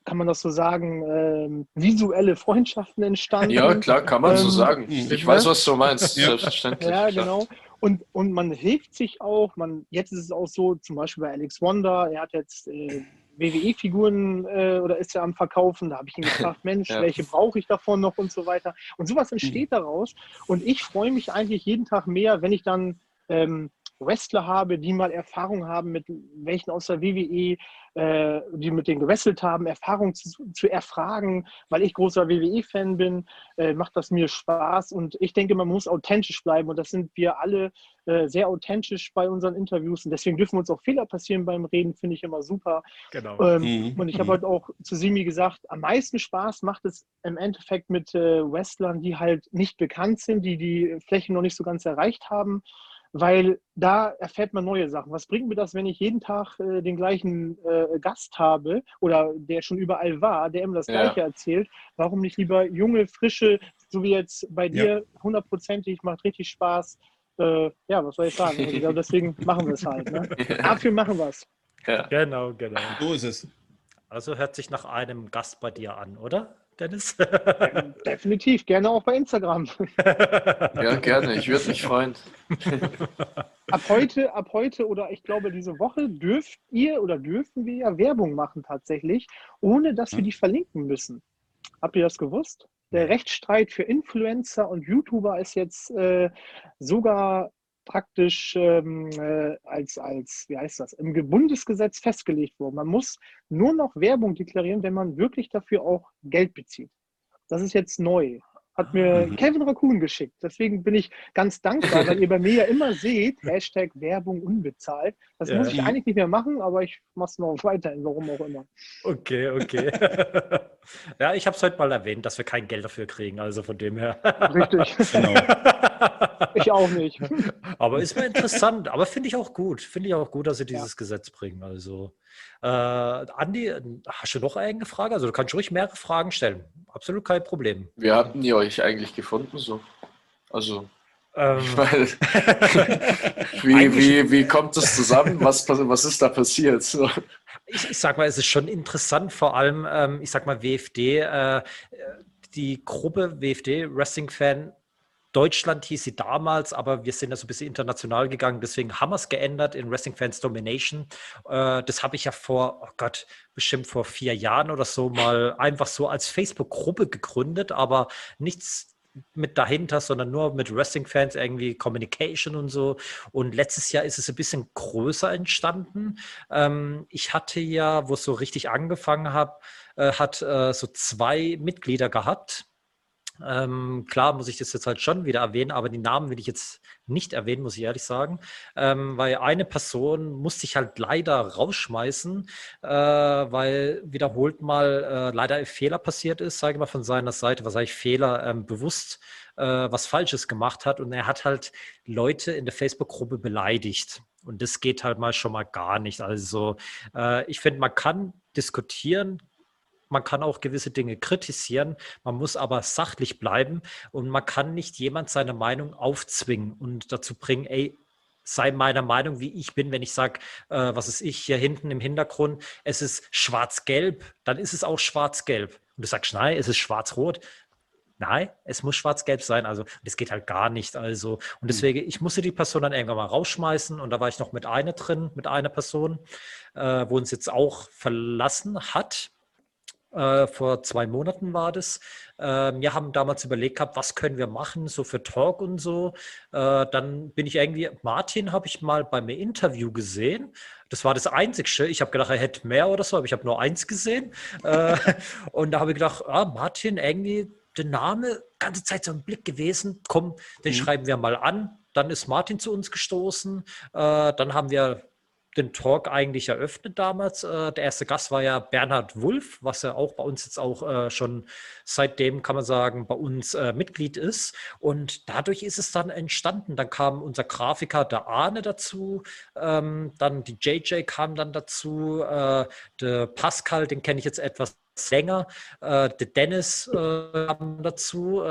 Speaker 4: kann man das so sagen, ähm, visuelle Freundschaften entstanden.
Speaker 2: Ja, klar, kann man ähm, so sagen. Ich ne? weiß, was du meinst, ja. selbstverständlich.
Speaker 4: Ja, genau. Und, und man hilft sich auch. Man, jetzt ist es auch so, zum Beispiel bei Alex Wonder, er hat jetzt äh, WWE-Figuren äh, oder ist er am Verkaufen. Da habe ich ihn gefragt, Mensch, ja. welche brauche ich davon noch und so weiter. Und sowas entsteht mhm. daraus. Und ich freue mich eigentlich jeden Tag mehr, wenn ich dann ähm, Wrestler habe, die mal Erfahrung haben mit welchen aus der WWE, äh, die mit denen gewesselt haben, Erfahrung zu, zu erfragen, weil ich großer WWE-Fan bin, äh, macht das mir Spaß und ich denke, man muss authentisch bleiben und das sind wir alle äh, sehr authentisch bei unseren Interviews und deswegen dürfen uns auch Fehler passieren beim Reden, finde ich immer super. Genau. Ähm, mhm. Und ich habe mhm. heute auch zu Simi gesagt, am meisten Spaß macht es im Endeffekt mit äh, Wrestlern, die halt nicht bekannt sind, die die Fläche noch nicht so ganz erreicht haben weil da erfährt man neue Sachen. Was bringt mir das, wenn ich jeden Tag äh, den gleichen äh, Gast habe oder der schon überall war, der immer das ja. Gleiche erzählt? Warum nicht lieber junge, frische, so wie jetzt bei dir, hundertprozentig, ja. macht richtig Spaß. Äh, ja, was soll ich sagen? Also, deswegen machen wir es halt. Ne? Dafür machen wir es.
Speaker 1: Ja. Genau, genau.
Speaker 3: So ist es.
Speaker 1: Also hört sich nach einem Gast bei dir an, oder? Dennis?
Speaker 4: Definitiv, gerne auch bei Instagram.
Speaker 2: Ja, gerne, ich würde mich freuen.
Speaker 4: Ab heute, ab heute oder ich glaube diese Woche dürft ihr oder dürfen wir ja Werbung machen tatsächlich, ohne dass wir die verlinken müssen. Habt ihr das gewusst? Der Rechtsstreit für Influencer und YouTuber ist jetzt äh, sogar praktisch ähm, äh, als, als, wie heißt das, im Bundesgesetz festgelegt worden. Man muss nur noch Werbung deklarieren, wenn man wirklich dafür auch Geld bezieht. Das ist jetzt neu hat mir mhm. Kevin Raccoon geschickt. Deswegen bin ich ganz dankbar, weil ihr bei mir ja immer seht, Hashtag Werbung unbezahlt. Das ja. muss ich eigentlich nicht mehr machen, aber ich mache es noch weiterhin, warum auch immer.
Speaker 1: Okay, okay. ja, ich habe es heute mal erwähnt, dass wir kein Geld dafür kriegen, also von dem her.
Speaker 4: Richtig. Genau. Ich auch nicht.
Speaker 1: Aber ist mir interessant, aber finde ich auch gut. Finde ich auch gut, dass sie dieses ja. Gesetz bringen. Also, äh, Andi, hast du noch eine Frage? Also, du kannst ruhig mehrere Fragen stellen. Absolut kein Problem.
Speaker 2: Wie hatten die euch eigentlich gefunden? So? Also, ähm. Weil, wie, wie, wie kommt das zusammen? Was, was ist da passiert? So.
Speaker 1: Ich, ich sag mal, es ist schon interessant, vor allem, ähm, ich sag mal, WFD, äh, die Gruppe WFD, Wrestling Fan Deutschland hieß sie damals, aber wir sind ja so ein bisschen international gegangen, deswegen haben wir es geändert in Wrestling Fans Domination. Äh, das habe ich ja vor, oh Gott, bestimmt vor vier Jahren oder so mal einfach so als Facebook-Gruppe gegründet, aber nichts mit dahinter, sondern nur mit Wrestling-Fans irgendwie Communication und so. Und letztes Jahr ist es ein bisschen größer entstanden. Ähm, ich hatte ja, wo es so richtig angefangen habe, äh, hat äh, so zwei Mitglieder gehabt ähm, klar muss ich das jetzt halt schon wieder erwähnen, aber die Namen will ich jetzt nicht erwähnen, muss ich ehrlich sagen, ähm, weil eine Person musste ich halt leider rausschmeißen, äh, weil wiederholt mal äh, leider ein Fehler passiert ist, sage ich mal von seiner Seite, was ich Fehler ähm, bewusst äh, was Falsches gemacht hat und er hat halt Leute in der Facebook-Gruppe beleidigt. Und das geht halt mal schon mal gar nicht. Also äh, ich finde, man kann diskutieren, man kann auch gewisse Dinge kritisieren, man muss aber sachlich bleiben und man kann nicht jemand seine Meinung aufzwingen und dazu bringen, ey, sei meiner Meinung, wie ich bin, wenn ich sage, äh, was ist ich hier hinten im Hintergrund, es ist schwarz-gelb, dann ist es auch schwarz-gelb. Und du sagst, nein, es ist schwarz-rot. Nein, es muss schwarz-gelb sein. Also, das geht halt gar nicht. Also, und hm. deswegen, ich musste die Person dann irgendwann mal rausschmeißen. Und da war ich noch mit einer drin, mit einer Person, äh, wo uns jetzt auch verlassen hat. Äh, vor zwei Monaten war das. Äh, wir haben damals überlegt gehabt, was können wir machen, so für Talk und so. Äh, dann bin ich irgendwie, Martin habe ich mal beim Interview gesehen. Das war das Einzige. Ich habe gedacht, er hätte mehr oder so, aber ich habe nur eins gesehen. Äh, und da habe ich gedacht, ah, Martin, irgendwie der Name, ganze Zeit so ein Blick gewesen. Komm, den mhm. schreiben wir mal an. Dann ist Martin zu uns gestoßen. Dann haben wir den Talk eigentlich eröffnet damals. Äh, der erste Gast war ja Bernhard Wulff, was ja auch bei uns jetzt auch äh, schon seitdem, kann man sagen, bei uns äh, Mitglied ist. Und dadurch ist es dann entstanden. Dann kam unser Grafiker, der Arne, dazu. Ähm, dann die JJ kam dann dazu. der Pascal, den kenne ich jetzt etwas länger. der Dennis kam dazu.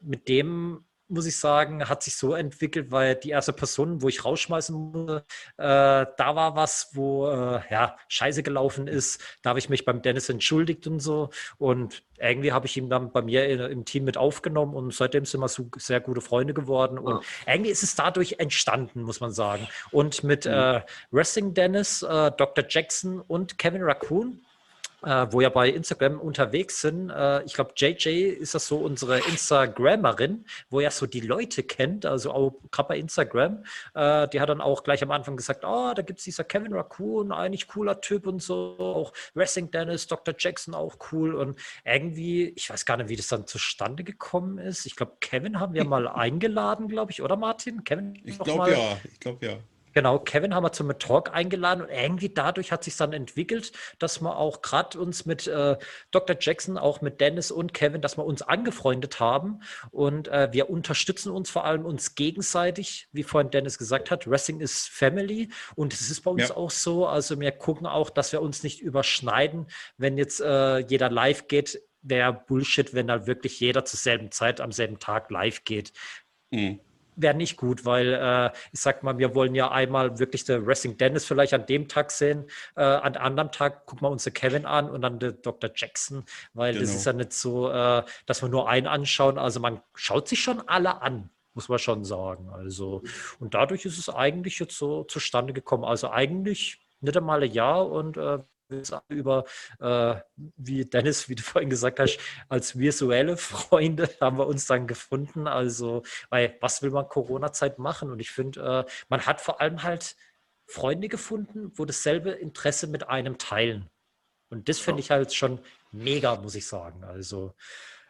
Speaker 1: mit dem muss ich sagen, hat sich so entwickelt, weil die erste Person, wo ich rausschmeißen musste, äh, da war was, wo äh, ja Scheiße gelaufen ist. Da habe ich mich beim Dennis entschuldigt und so. Und irgendwie habe ich ihn dann bei mir in, im Team mit aufgenommen und seitdem sind wir so sehr gute Freunde geworden. Und ja. irgendwie ist es dadurch entstanden, muss man sagen. Und mit mhm. äh, Wrestling Dennis, äh, Dr. Jackson und Kevin Raccoon äh, wo ja bei Instagram unterwegs sind. Äh, ich glaube, JJ ist das so unsere Instagrammerin, wo ja so die Leute kennt, also auch gerade bei Instagram. Äh, die hat dann auch gleich am Anfang gesagt, oh, da gibt es dieser Kevin Raccoon, eigentlich cooler Typ und so. Auch Wrestling Dennis, Dr. Jackson auch cool. Und irgendwie, ich weiß gar nicht, wie das dann zustande gekommen ist. Ich glaube, Kevin haben wir mal eingeladen, glaube ich, oder Martin? Kevin?
Speaker 3: Ich glaube ja, ich glaube ja.
Speaker 1: Genau, Kevin haben wir zum Talk eingeladen und irgendwie dadurch hat sich dann entwickelt, dass wir auch gerade uns mit äh, Dr. Jackson, auch mit Dennis und Kevin, dass wir uns angefreundet haben und äh, wir unterstützen uns vor allem uns gegenseitig, wie vorhin Dennis gesagt hat. Wrestling ist Family und es ist bei uns ja. auch so. Also wir gucken auch, dass wir uns nicht überschneiden, wenn jetzt äh, jeder live geht. Wäre Bullshit, wenn da wirklich jeder zur selben Zeit am selben Tag live geht. Mhm. Wäre nicht gut, weil äh, ich sag mal, wir wollen ja einmal wirklich der Wrestling Dennis vielleicht an dem Tag sehen, äh, an anderen Tag gucken wir uns den Kevin an und dann der Dr. Jackson, weil genau. das ist ja nicht so, äh, dass wir nur einen anschauen. Also man schaut sich schon alle an, muss man schon sagen. Also und dadurch ist es eigentlich jetzt so zustande gekommen. Also eigentlich nicht einmal ein Jahr und äh, über, äh, wie Dennis, wie du vorhin gesagt hast, als visuelle Freunde haben wir uns dann gefunden. Also, weil was will man Corona-Zeit machen? Und ich finde, äh, man hat vor allem halt Freunde gefunden, wo dasselbe Interesse mit einem teilen. Und das finde ich halt schon mega, muss ich sagen. Also,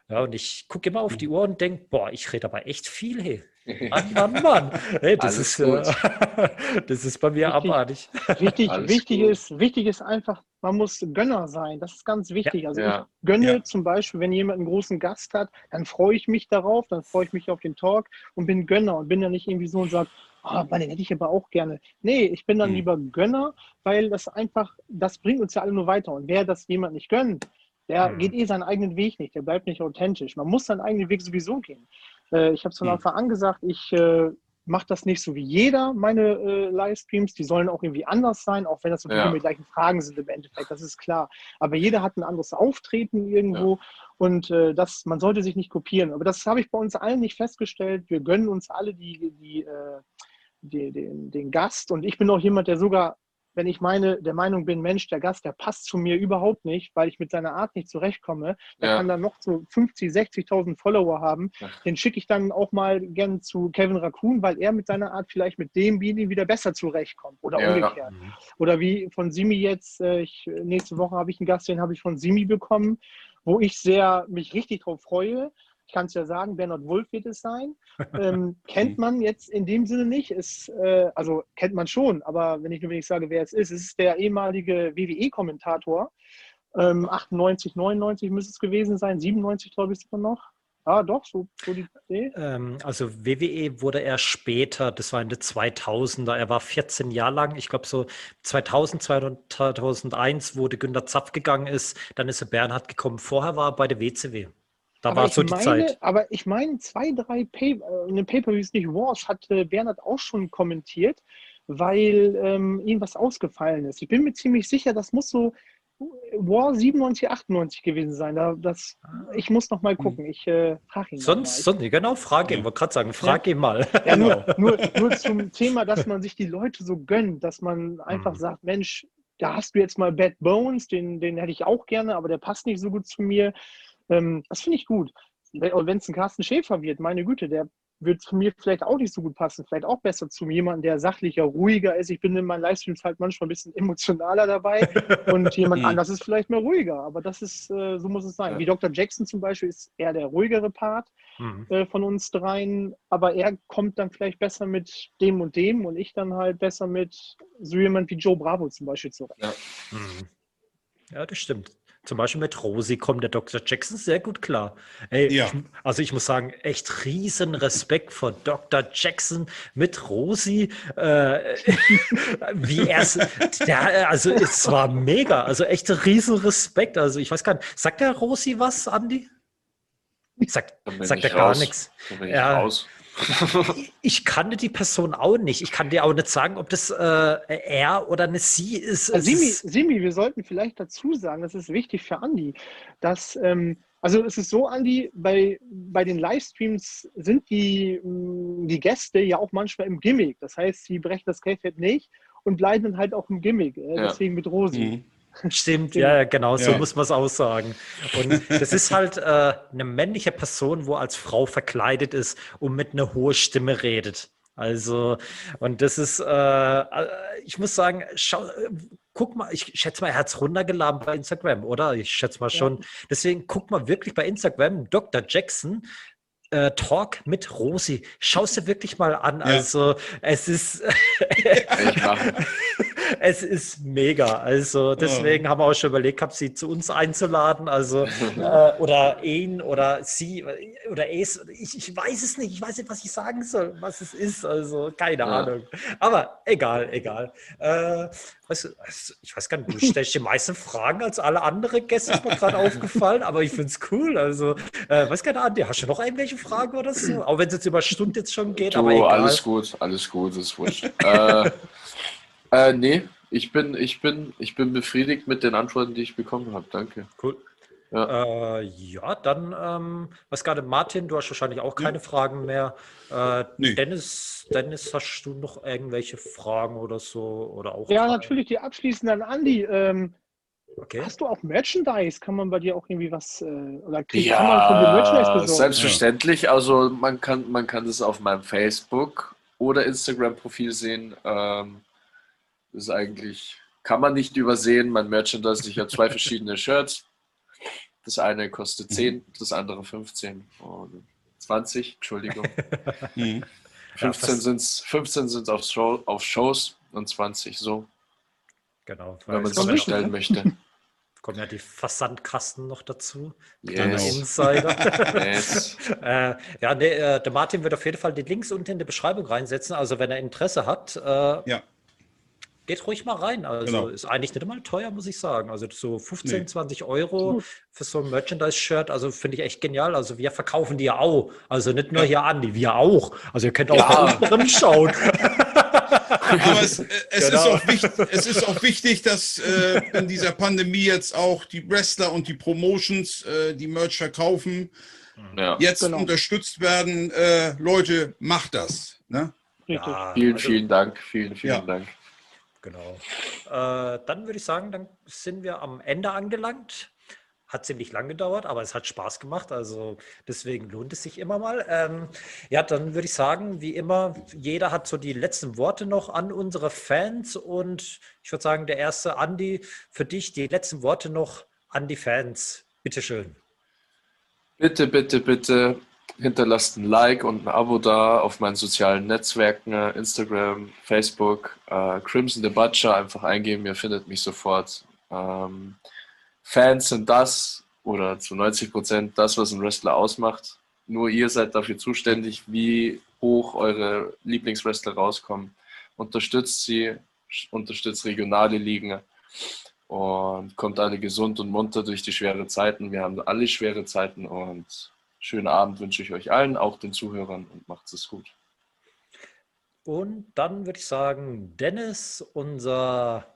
Speaker 1: ja, und ich gucke immer auf die Uhr und denke, boah, ich rede aber echt viel, hey. Mann, Mann, Mann. Hey, das, ist, äh, das ist bei mir
Speaker 4: wichtig,
Speaker 1: abartig.
Speaker 4: Wichtig, wichtig, ist, wichtig ist einfach, man muss Gönner sein. Das ist ganz wichtig. Ja, also ja. ich gönne ja. zum Beispiel, wenn jemand einen großen Gast hat, dann freue ich mich darauf, dann freue ich mich auf den Talk und bin Gönner und bin dann nicht irgendwie so und sage, oh, den hätte ich aber auch gerne. Nee, ich bin dann mhm. lieber Gönner, weil das einfach, das bringt uns ja alle nur weiter. Und wer das jemand nicht gönnt, der mhm. geht eh seinen eigenen Weg nicht, der bleibt nicht authentisch. Man muss seinen eigenen Weg sowieso gehen. Äh, ich habe es von mhm. Anfang an gesagt, ich äh, mache das nicht so wie jeder, meine äh, Livestreams. Die sollen auch irgendwie anders sein, auch wenn das natürlich ja. die gleichen Fragen sind im Endeffekt, das ist klar. Aber jeder hat ein anderes Auftreten irgendwo ja. und äh, das, man sollte sich nicht kopieren. Aber das habe ich bei uns allen nicht festgestellt. Wir gönnen uns alle die, die, äh, die den, den Gast und ich bin auch jemand, der sogar wenn ich meine, der Meinung bin, Mensch, der Gast, der passt zu mir überhaupt nicht, weil ich mit seiner Art nicht zurechtkomme, der ja. kann dann noch so 50, 60.000 Follower haben, ja. den schicke ich dann auch mal gern zu Kevin Raccoon, weil er mit seiner Art vielleicht mit dem Beanie wieder besser zurechtkommt oder ja, umgekehrt. Mhm. Oder wie von Simi jetzt, äh, ich, nächste Woche habe ich einen Gast, den habe ich von Simi bekommen, wo ich sehr mich richtig drauf freue ich kann es ja sagen, Bernhard Wulff wird es sein. Ähm, kennt man jetzt in dem Sinne nicht. Ist, äh, also kennt man schon, aber wenn ich nur wenig sage, wer es ist, es ist der ehemalige WWE-Kommentator. Ähm, 98, 99 müsste es gewesen sein, 97 glaube ich sogar noch. Ah, doch, so, so die
Speaker 1: Idee. Ähm, also WWE wurde er später, das war in den 2000er, er war 14 Jahre lang, ich glaube so 2000, 2001, wo der Günter Zapf gegangen ist, dann ist er Bernhard gekommen. Vorher war er bei der WCW.
Speaker 4: Da aber war so die meine, Zeit. Aber ich meine, zwei, drei Pay äh, eine Pay-Per-Views, nicht Wars, hat äh, Bernhard auch schon kommentiert, weil ähm, ihm was ausgefallen ist. Ich bin mir ziemlich sicher, das muss so War 97, 98 gewesen sein. Da, das, ich muss noch mal hm. gucken. Ich äh, frage ihn.
Speaker 1: Sonst, sonst, genau, frage ihn. Ich wollte gerade sagen, frage
Speaker 4: ja.
Speaker 1: ihn mal.
Speaker 4: Ja, nur, nur, nur zum Thema, dass man sich die Leute so gönnt, dass man einfach mhm. sagt, Mensch, da hast du jetzt mal Bad Bones, den, den hätte ich auch gerne, aber der passt nicht so gut zu mir. Ähm, das finde ich gut. Wenn es ein Carsten Schäfer wird, meine Güte, der wird zu mir vielleicht auch nicht so gut passen, vielleicht auch besser zu jemandem, der sachlicher, ruhiger ist. Ich bin in meinen Livestreams halt manchmal ein bisschen emotionaler dabei und jemand mhm. anders ist vielleicht mehr ruhiger, aber das ist, äh, so muss es sein. Ja. Wie Dr. Jackson zum Beispiel ist eher der ruhigere Part mhm. äh, von uns dreien, aber er kommt dann vielleicht besser mit dem und dem und ich dann halt besser mit so jemand wie Joe Bravo zum Beispiel zurecht.
Speaker 1: Ja, mhm. ja das stimmt. Zum Beispiel mit Rosi kommt der Dr. Jackson sehr gut klar. Ey, ja. ich, also ich muss sagen, echt riesen Respekt vor Dr. Jackson mit Rosi. Äh, wie er es, also es war mega, also echt riesen Respekt. Also ich weiß gar nicht, sagt der Rosi was, Andi? Sagt, sagt er gar nichts. Ja, raus ich kannte die Person auch nicht. Ich kann dir auch nicht sagen, ob das äh, er oder eine sie ist.
Speaker 4: Simi, Simi, wir sollten vielleicht dazu sagen, das ist wichtig für Andi, dass, ähm, also es ist so, Andi, bei, bei den Livestreams sind die, mm, die Gäste ja auch manchmal im Gimmick. Das heißt, sie brechen das Käfig nicht und bleiben dann halt auch im Gimmick. Äh, ja. Deswegen mit Rosi. Mhm.
Speaker 1: Stimmt, ja, genau, so ja. muss man es auch sagen. Und das ist halt äh, eine männliche Person, wo als Frau verkleidet ist und mit einer hohen Stimme redet. Also, und das ist, äh, äh ich muss sagen, schau, guck mal, ich schätze mal, er hat es runtergeladen bei Instagram, oder? Ich schätze mal schon. Ja. Deswegen guck mal wirklich bei Instagram, Dr. Jackson, äh, Talk mit Rosi. Schau es dir wirklich mal an. Ja. Also, es ist. es ist mega. Also deswegen haben wir auch schon überlegt, gehabt, sie zu uns einzuladen. Also äh, oder ihn oder sie oder es. Ich, ich weiß es nicht. Ich weiß nicht, was ich sagen soll, was es ist. Also keine ja. Ahnung. Aber egal, egal. Äh, also, ich weiß gar nicht, du stellst die meisten Fragen als alle anderen Gäste, ist mir gerade aufgefallen, aber ich finde es cool. Also, äh, weiß keine Ahnung, hast du noch irgendwelche Fragen oder so? Auch wenn es jetzt über Stunden jetzt schon geht,
Speaker 2: du, aber egal. Alles gut, alles gut, ist wurscht. äh, äh, nee, ich bin, ich, bin, ich bin befriedigt mit den Antworten, die ich bekommen habe. Danke.
Speaker 1: Cool. Ja, äh, ja dann, ähm, was gerade, Martin, du hast wahrscheinlich auch keine ja. Fragen mehr. Äh, nee. Dennis, Dennis, hast du noch irgendwelche Fragen oder so? Oder auch
Speaker 4: ja, Fragen? natürlich die abschließenden an Andi. Ähm, okay. Hast du auch Merchandise? Kann man bei dir auch irgendwie was, äh, oder krieg,
Speaker 2: ja, kann man von dir Merchandise besorgen? Selbstverständlich. Ja. Also man kann, man kann das auf meinem Facebook oder Instagram-Profil sehen. Ähm, das ist eigentlich, kann man nicht übersehen. Mein Merchandise, ich habe zwei verschiedene Shirts. Das eine kostet 10, mhm. das andere 15. Oh, 20, Entschuldigung. 15 sind es 15 sind's auf, Show, auf Shows und 20 so.
Speaker 1: Genau.
Speaker 2: Wenn man es bestellen möchte.
Speaker 1: Kommen ja die Versandkasten noch dazu. Yes. Insider. yes. äh, ja, nee, äh, der Martin wird auf jeden Fall die Links unten in die Beschreibung reinsetzen. Also wenn er Interesse hat, äh, ja. Geht ruhig mal rein. Also genau. ist eigentlich nicht mal teuer, muss ich sagen. Also so 15, nee. 20 Euro für so ein Merchandise-Shirt, also finde ich echt genial. Also wir verkaufen die ja auch. Also nicht nur ja. hier an, die wir auch. Also ihr könnt auch ja. bei uns schauen.
Speaker 3: Aber es, es, genau. ist auch wichtig, es ist auch wichtig, dass äh, in dieser Pandemie jetzt auch die Wrestler und die Promotions äh, die Merch verkaufen. Ja. Jetzt genau. unterstützt werden. Äh, Leute, macht das. Ne?
Speaker 2: Ja, vielen, also, vielen Dank. Vielen, vielen Dank.
Speaker 1: Genau. Äh, dann würde ich sagen, dann sind wir am Ende angelangt. Hat ziemlich lang gedauert, aber es hat Spaß gemacht. Also deswegen lohnt es sich immer mal. Ähm, ja, dann würde ich sagen, wie immer, jeder hat so die letzten Worte noch an unsere Fans. Und ich würde sagen, der erste Andi, für dich die letzten Worte noch an die Fans. Bitteschön.
Speaker 2: Bitte, bitte, bitte hinterlasst ein Like und ein Abo da auf meinen sozialen Netzwerken, Instagram, Facebook, äh, Crimson the Butcher, einfach eingeben, ihr findet mich sofort. Ähm, Fans sind das oder zu 90 Prozent das, was ein Wrestler ausmacht. Nur ihr seid dafür zuständig, wie hoch eure Lieblingswrestler rauskommen. Unterstützt sie, unterstützt regionale Ligen und kommt alle gesund und munter durch die schweren Zeiten. Wir haben alle schwere Zeiten und schönen Abend wünsche ich euch allen, auch den Zuhörern und macht es gut.
Speaker 1: Und dann würde ich sagen, Dennis, unser,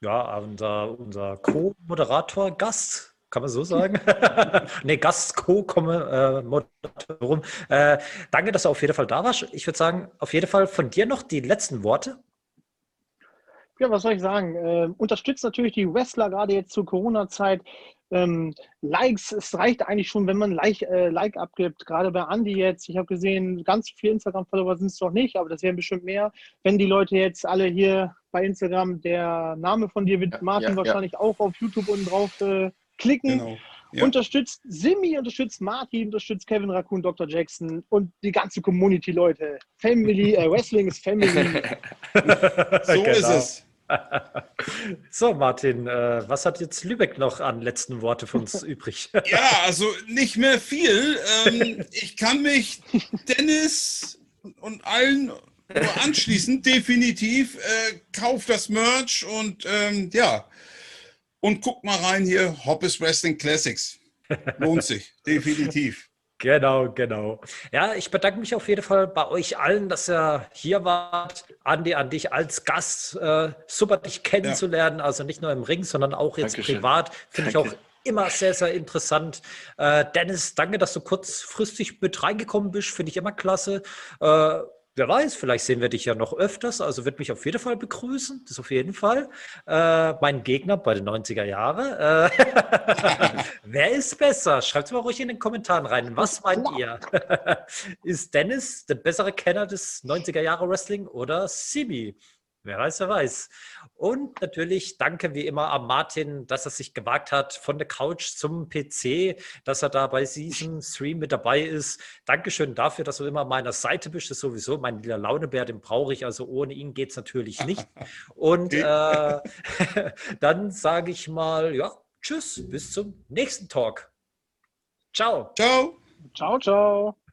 Speaker 1: ja, unser, unser Co-Moderator, Gast, kann man so sagen? ne, Gast, Co-Moderator. Äh, äh, danke, dass du auf jeden Fall da warst. Ich würde sagen, auf jeden Fall von dir noch die letzten Worte.
Speaker 4: Ja, was soll ich sagen? Äh, unterstützt natürlich die Wrestler gerade jetzt zur Corona-Zeit. Ähm, Likes, es reicht eigentlich schon, wenn man Like, äh, like abgibt. Gerade bei Andy jetzt. Ich habe gesehen, ganz viele Instagram-Follower sind es doch nicht, aber das wären bestimmt mehr. Wenn die Leute jetzt alle hier bei Instagram, der Name von dir wird ja, Martin ja, wahrscheinlich ja. auch auf YouTube unten drauf äh, klicken. Genau. Ja. Unterstützt Simi, unterstützt Martin, unterstützt Kevin Raccoon, Dr. Jackson und die ganze Community, Leute. Family, äh, Wrestling ist Family.
Speaker 3: so genau. ist es.
Speaker 1: so, Martin, äh, was hat jetzt Lübeck noch an letzten Worte für uns übrig?
Speaker 3: ja, also nicht mehr viel. Ähm, ich kann mich Dennis und allen nur anschließen, definitiv. Äh, kauft das Merch und ähm, ja, und guckt mal rein hier, Hoppes Wrestling Classics. Lohnt sich, definitiv.
Speaker 1: Genau, genau. Ja, ich bedanke mich auf jeden Fall bei euch allen, dass ihr hier wart. Andi, an dich als Gast. Äh, super, dich kennenzulernen. Ja. Also nicht nur im Ring, sondern auch jetzt Dankeschön. privat. Finde ich auch immer sehr, sehr interessant. Äh, Dennis, danke, dass du kurzfristig mit reingekommen bist. Finde ich immer klasse. Äh, Wer weiß, vielleicht sehen wir dich ja noch öfters. Also wird mich auf jeden Fall begrüßen. Das auf jeden Fall. Äh, mein Gegner bei den 90er Jahren. Äh, wer ist besser? Schreibt es mal ruhig in den Kommentaren rein. Was meint ihr? ist Dennis der bessere Kenner des 90er Jahre Wrestling oder Sibi? Wer weiß, wer weiß. Und natürlich danke wie immer an Martin, dass er sich gewagt hat von der Couch zum PC, dass er da bei diesem Stream mit dabei ist. Dankeschön dafür, dass du immer an meiner Seite bist. Das ist sowieso mein lila Launebär, den brauche ich. Also ohne ihn geht es natürlich nicht. Und äh, dann sage ich mal, ja, tschüss, bis zum nächsten Talk. Ciao.
Speaker 3: Ciao.
Speaker 4: Ciao, ciao.